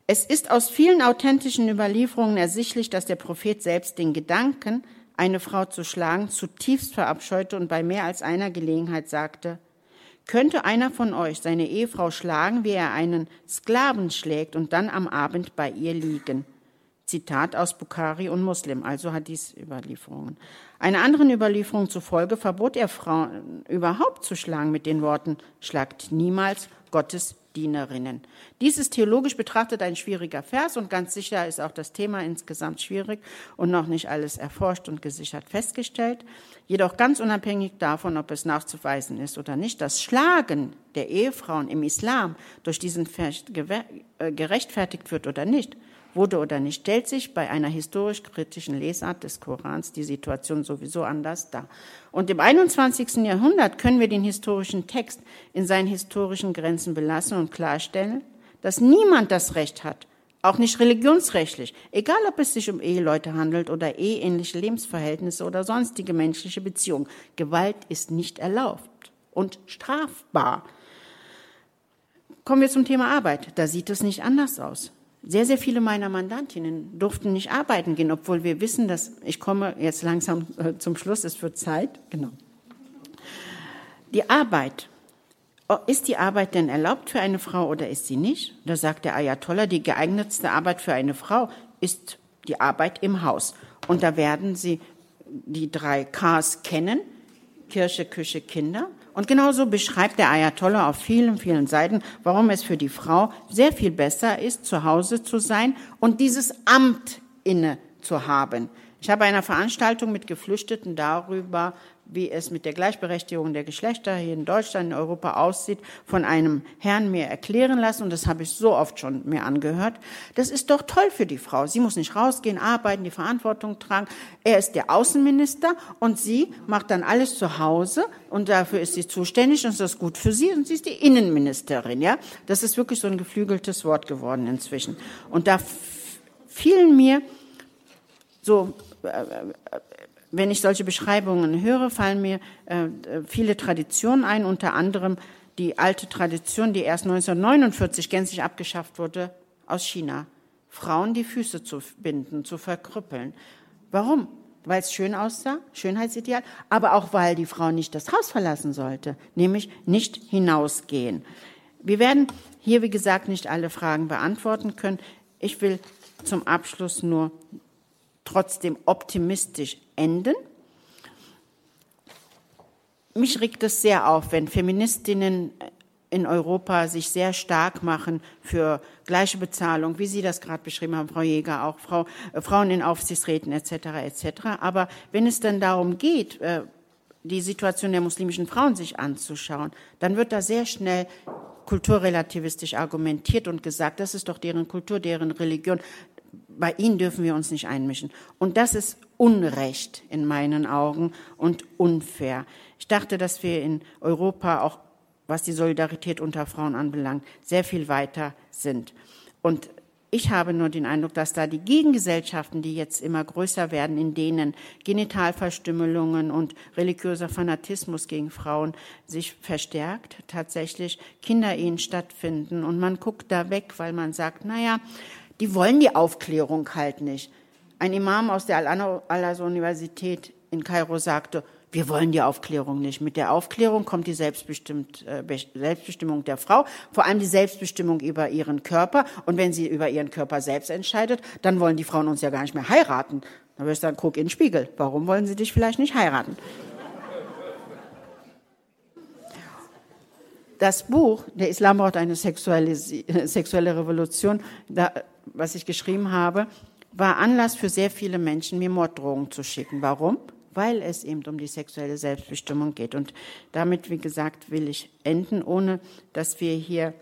Es ist aus vielen authentischen Überlieferungen ersichtlich, dass der Prophet selbst den Gedanken, eine Frau zu schlagen, zutiefst verabscheute und bei mehr als einer Gelegenheit sagte, könnte einer von euch seine Ehefrau schlagen, wie er einen Sklaven schlägt und dann am Abend bei ihr liegen? Zitat aus Bukhari und Muslim, also hat dies Überlieferungen. Einer anderen Überlieferung zufolge verbot er Frauen überhaupt zu schlagen mit den Worten, schlagt niemals Gottes Dienerinnen. Dies ist theologisch betrachtet ein schwieriger Vers und ganz sicher ist auch das Thema insgesamt schwierig und noch nicht alles erforscht und gesichert festgestellt. Jedoch ganz unabhängig davon, ob es nachzuweisen ist oder nicht, das Schlagen der Ehefrauen im Islam durch diesen Vers äh, gerechtfertigt wird oder nicht, wurde oder nicht, stellt sich bei einer historisch-kritischen Lesart des Korans die Situation sowieso anders dar. Und im 21. Jahrhundert können wir den historischen Text in seinen historischen Grenzen belassen und klarstellen, dass niemand das Recht hat, auch nicht religionsrechtlich, egal ob es sich um Eheleute handelt oder eheähnliche Lebensverhältnisse oder sonstige menschliche Beziehungen. Gewalt ist nicht erlaubt und strafbar. Kommen wir zum Thema Arbeit. Da sieht es nicht anders aus. Sehr, sehr viele meiner Mandantinnen durften nicht arbeiten gehen, obwohl wir wissen, dass ich komme jetzt langsam äh, zum Schluss, es wird Zeit, genau. Die Arbeit. Oh, ist die Arbeit denn erlaubt für eine Frau oder ist sie nicht? Da sagt der Ayatollah, die geeignetste Arbeit für eine Frau ist die Arbeit im Haus. Und da werden Sie die drei Ks kennen. Kirche, Küche, Kinder. Und genauso beschreibt der Ayatollah auf vielen, vielen Seiten, warum es für die Frau sehr viel besser ist, zu Hause zu sein und dieses Amt inne zu haben. Ich habe eine Veranstaltung mit Geflüchteten darüber wie es mit der Gleichberechtigung der Geschlechter hier in Deutschland, in Europa aussieht, von einem Herrn mir erklären lassen. Und das habe ich so oft schon mir angehört. Das ist doch toll für die Frau. Sie muss nicht rausgehen, arbeiten, die Verantwortung tragen. Er ist der Außenminister und sie macht dann alles zu Hause und dafür ist sie zuständig und das ist gut für sie und sie ist die Innenministerin, ja. Das ist wirklich so ein geflügeltes Wort geworden inzwischen. Und da fielen mir so äh, äh, wenn ich solche Beschreibungen höre, fallen mir äh, viele Traditionen ein, unter anderem die alte Tradition, die erst 1949 gänzlich abgeschafft wurde, aus China. Frauen die Füße zu binden, zu verkrüppeln. Warum? Weil es schön aussah, Schönheitsideal, aber auch weil die Frau nicht das Haus verlassen sollte, nämlich nicht hinausgehen. Wir werden hier, wie gesagt, nicht alle Fragen beantworten können. Ich will zum Abschluss nur trotzdem optimistisch enden. Mich regt es sehr auf, wenn Feministinnen in Europa sich sehr stark machen für gleiche Bezahlung, wie Sie das gerade beschrieben haben, Frau Jäger, auch Frau, äh, Frauen in Aufsichtsräten etc. etc. Aber wenn es dann darum geht, äh, die Situation der muslimischen Frauen sich anzuschauen, dann wird da sehr schnell kulturrelativistisch argumentiert und gesagt, das ist doch deren Kultur, deren Religion bei ihnen dürfen wir uns nicht einmischen. Und das ist Unrecht in meinen Augen und unfair. Ich dachte, dass wir in Europa auch, was die Solidarität unter Frauen anbelangt, sehr viel weiter sind. Und ich habe nur den Eindruck, dass da die Gegengesellschaften, die jetzt immer größer werden, in denen Genitalverstümmelungen und religiöser Fanatismus gegen Frauen sich verstärkt, tatsächlich Kinderehen stattfinden und man guckt da weg, weil man sagt, naja, die wollen die Aufklärung halt nicht. Ein Imam aus der Al-Azhar-Universität in Kairo sagte, wir wollen die Aufklärung nicht. Mit der Aufklärung kommt die äh, Selbstbestimmung der Frau, vor allem die Selbstbestimmung über ihren Körper. Und wenn sie über ihren Körper selbst entscheidet, dann wollen die Frauen uns ja gar nicht mehr heiraten. Dann würde ich sagen, guck in den Spiegel. Warum wollen sie dich vielleicht nicht heiraten? Das Buch, der Islam braucht eine sexuelle, sexuelle Revolution, da was ich geschrieben habe, war Anlass für sehr viele Menschen, mir Morddrohungen zu schicken. Warum? Weil es eben um die sexuelle Selbstbestimmung geht. Und damit, wie gesagt, will ich enden, ohne dass wir hier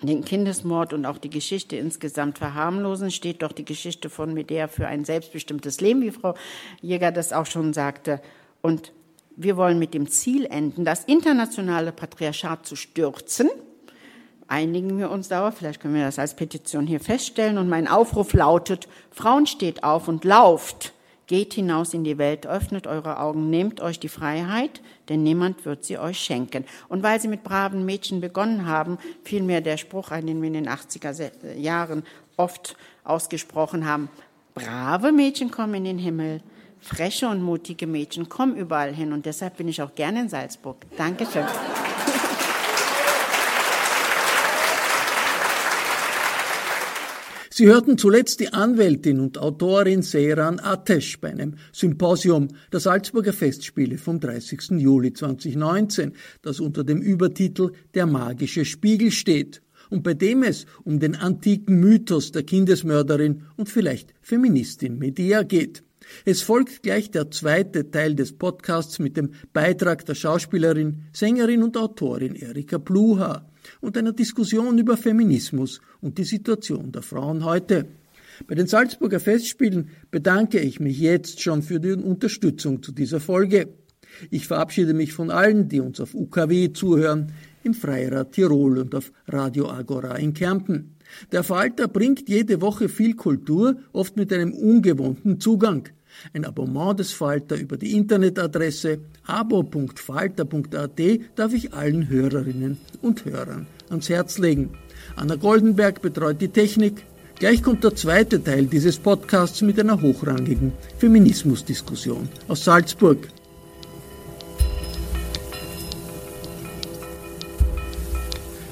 den Kindesmord und auch die Geschichte insgesamt verharmlosen, steht doch die Geschichte von Medea für ein selbstbestimmtes Leben, wie Frau Jäger das auch schon sagte. Und Wir wollen mit dem Ziel enden, das internationale Patriarchat zu stürzen. Einigen wir uns darauf, vielleicht können wir das als Petition hier feststellen. Und mein Aufruf lautet, Frauen steht auf und lauft. Geht hinaus in die Welt, öffnet eure Augen, nehmt euch die Freiheit, denn niemand wird sie euch schenken. Und weil sie mit braven Mädchen begonnen haben, fiel mir der Spruch ein, den wir in den 80er Jahren oft ausgesprochen haben. Brave Mädchen kommen in den Himmel, freche und mutige Mädchen kommen überall hin. Und deshalb bin ich auch gerne in Salzburg. Dankeschön. Sie hörten zuletzt die Anwältin und Autorin Seyran Atesh bei einem Symposium der Salzburger Festspiele vom 30. Juli 2019, das unter dem Übertitel Der magische Spiegel steht und bei dem es um den antiken Mythos der Kindesmörderin und vielleicht Feministin Medea geht. Es folgt gleich der zweite Teil des Podcasts mit dem Beitrag der Schauspielerin, Sängerin und Autorin Erika Pluha und einer Diskussion über Feminismus und die Situation der Frauen heute. Bei den Salzburger Festspielen bedanke ich mich jetzt schon für die Unterstützung zu dieser Folge. Ich verabschiede mich von allen, die uns auf UKW zuhören, im Freirad Tirol und auf Radio Agora in Kärnten. Der Falter bringt jede Woche viel Kultur, oft mit einem ungewohnten Zugang. Ein Abonnement des Falter über die Internetadresse abo.falter.at darf ich allen Hörerinnen und Hörern ans Herz legen. Anna Goldenberg betreut die Technik. Gleich kommt der zweite Teil dieses Podcasts mit einer hochrangigen Feminismusdiskussion aus Salzburg.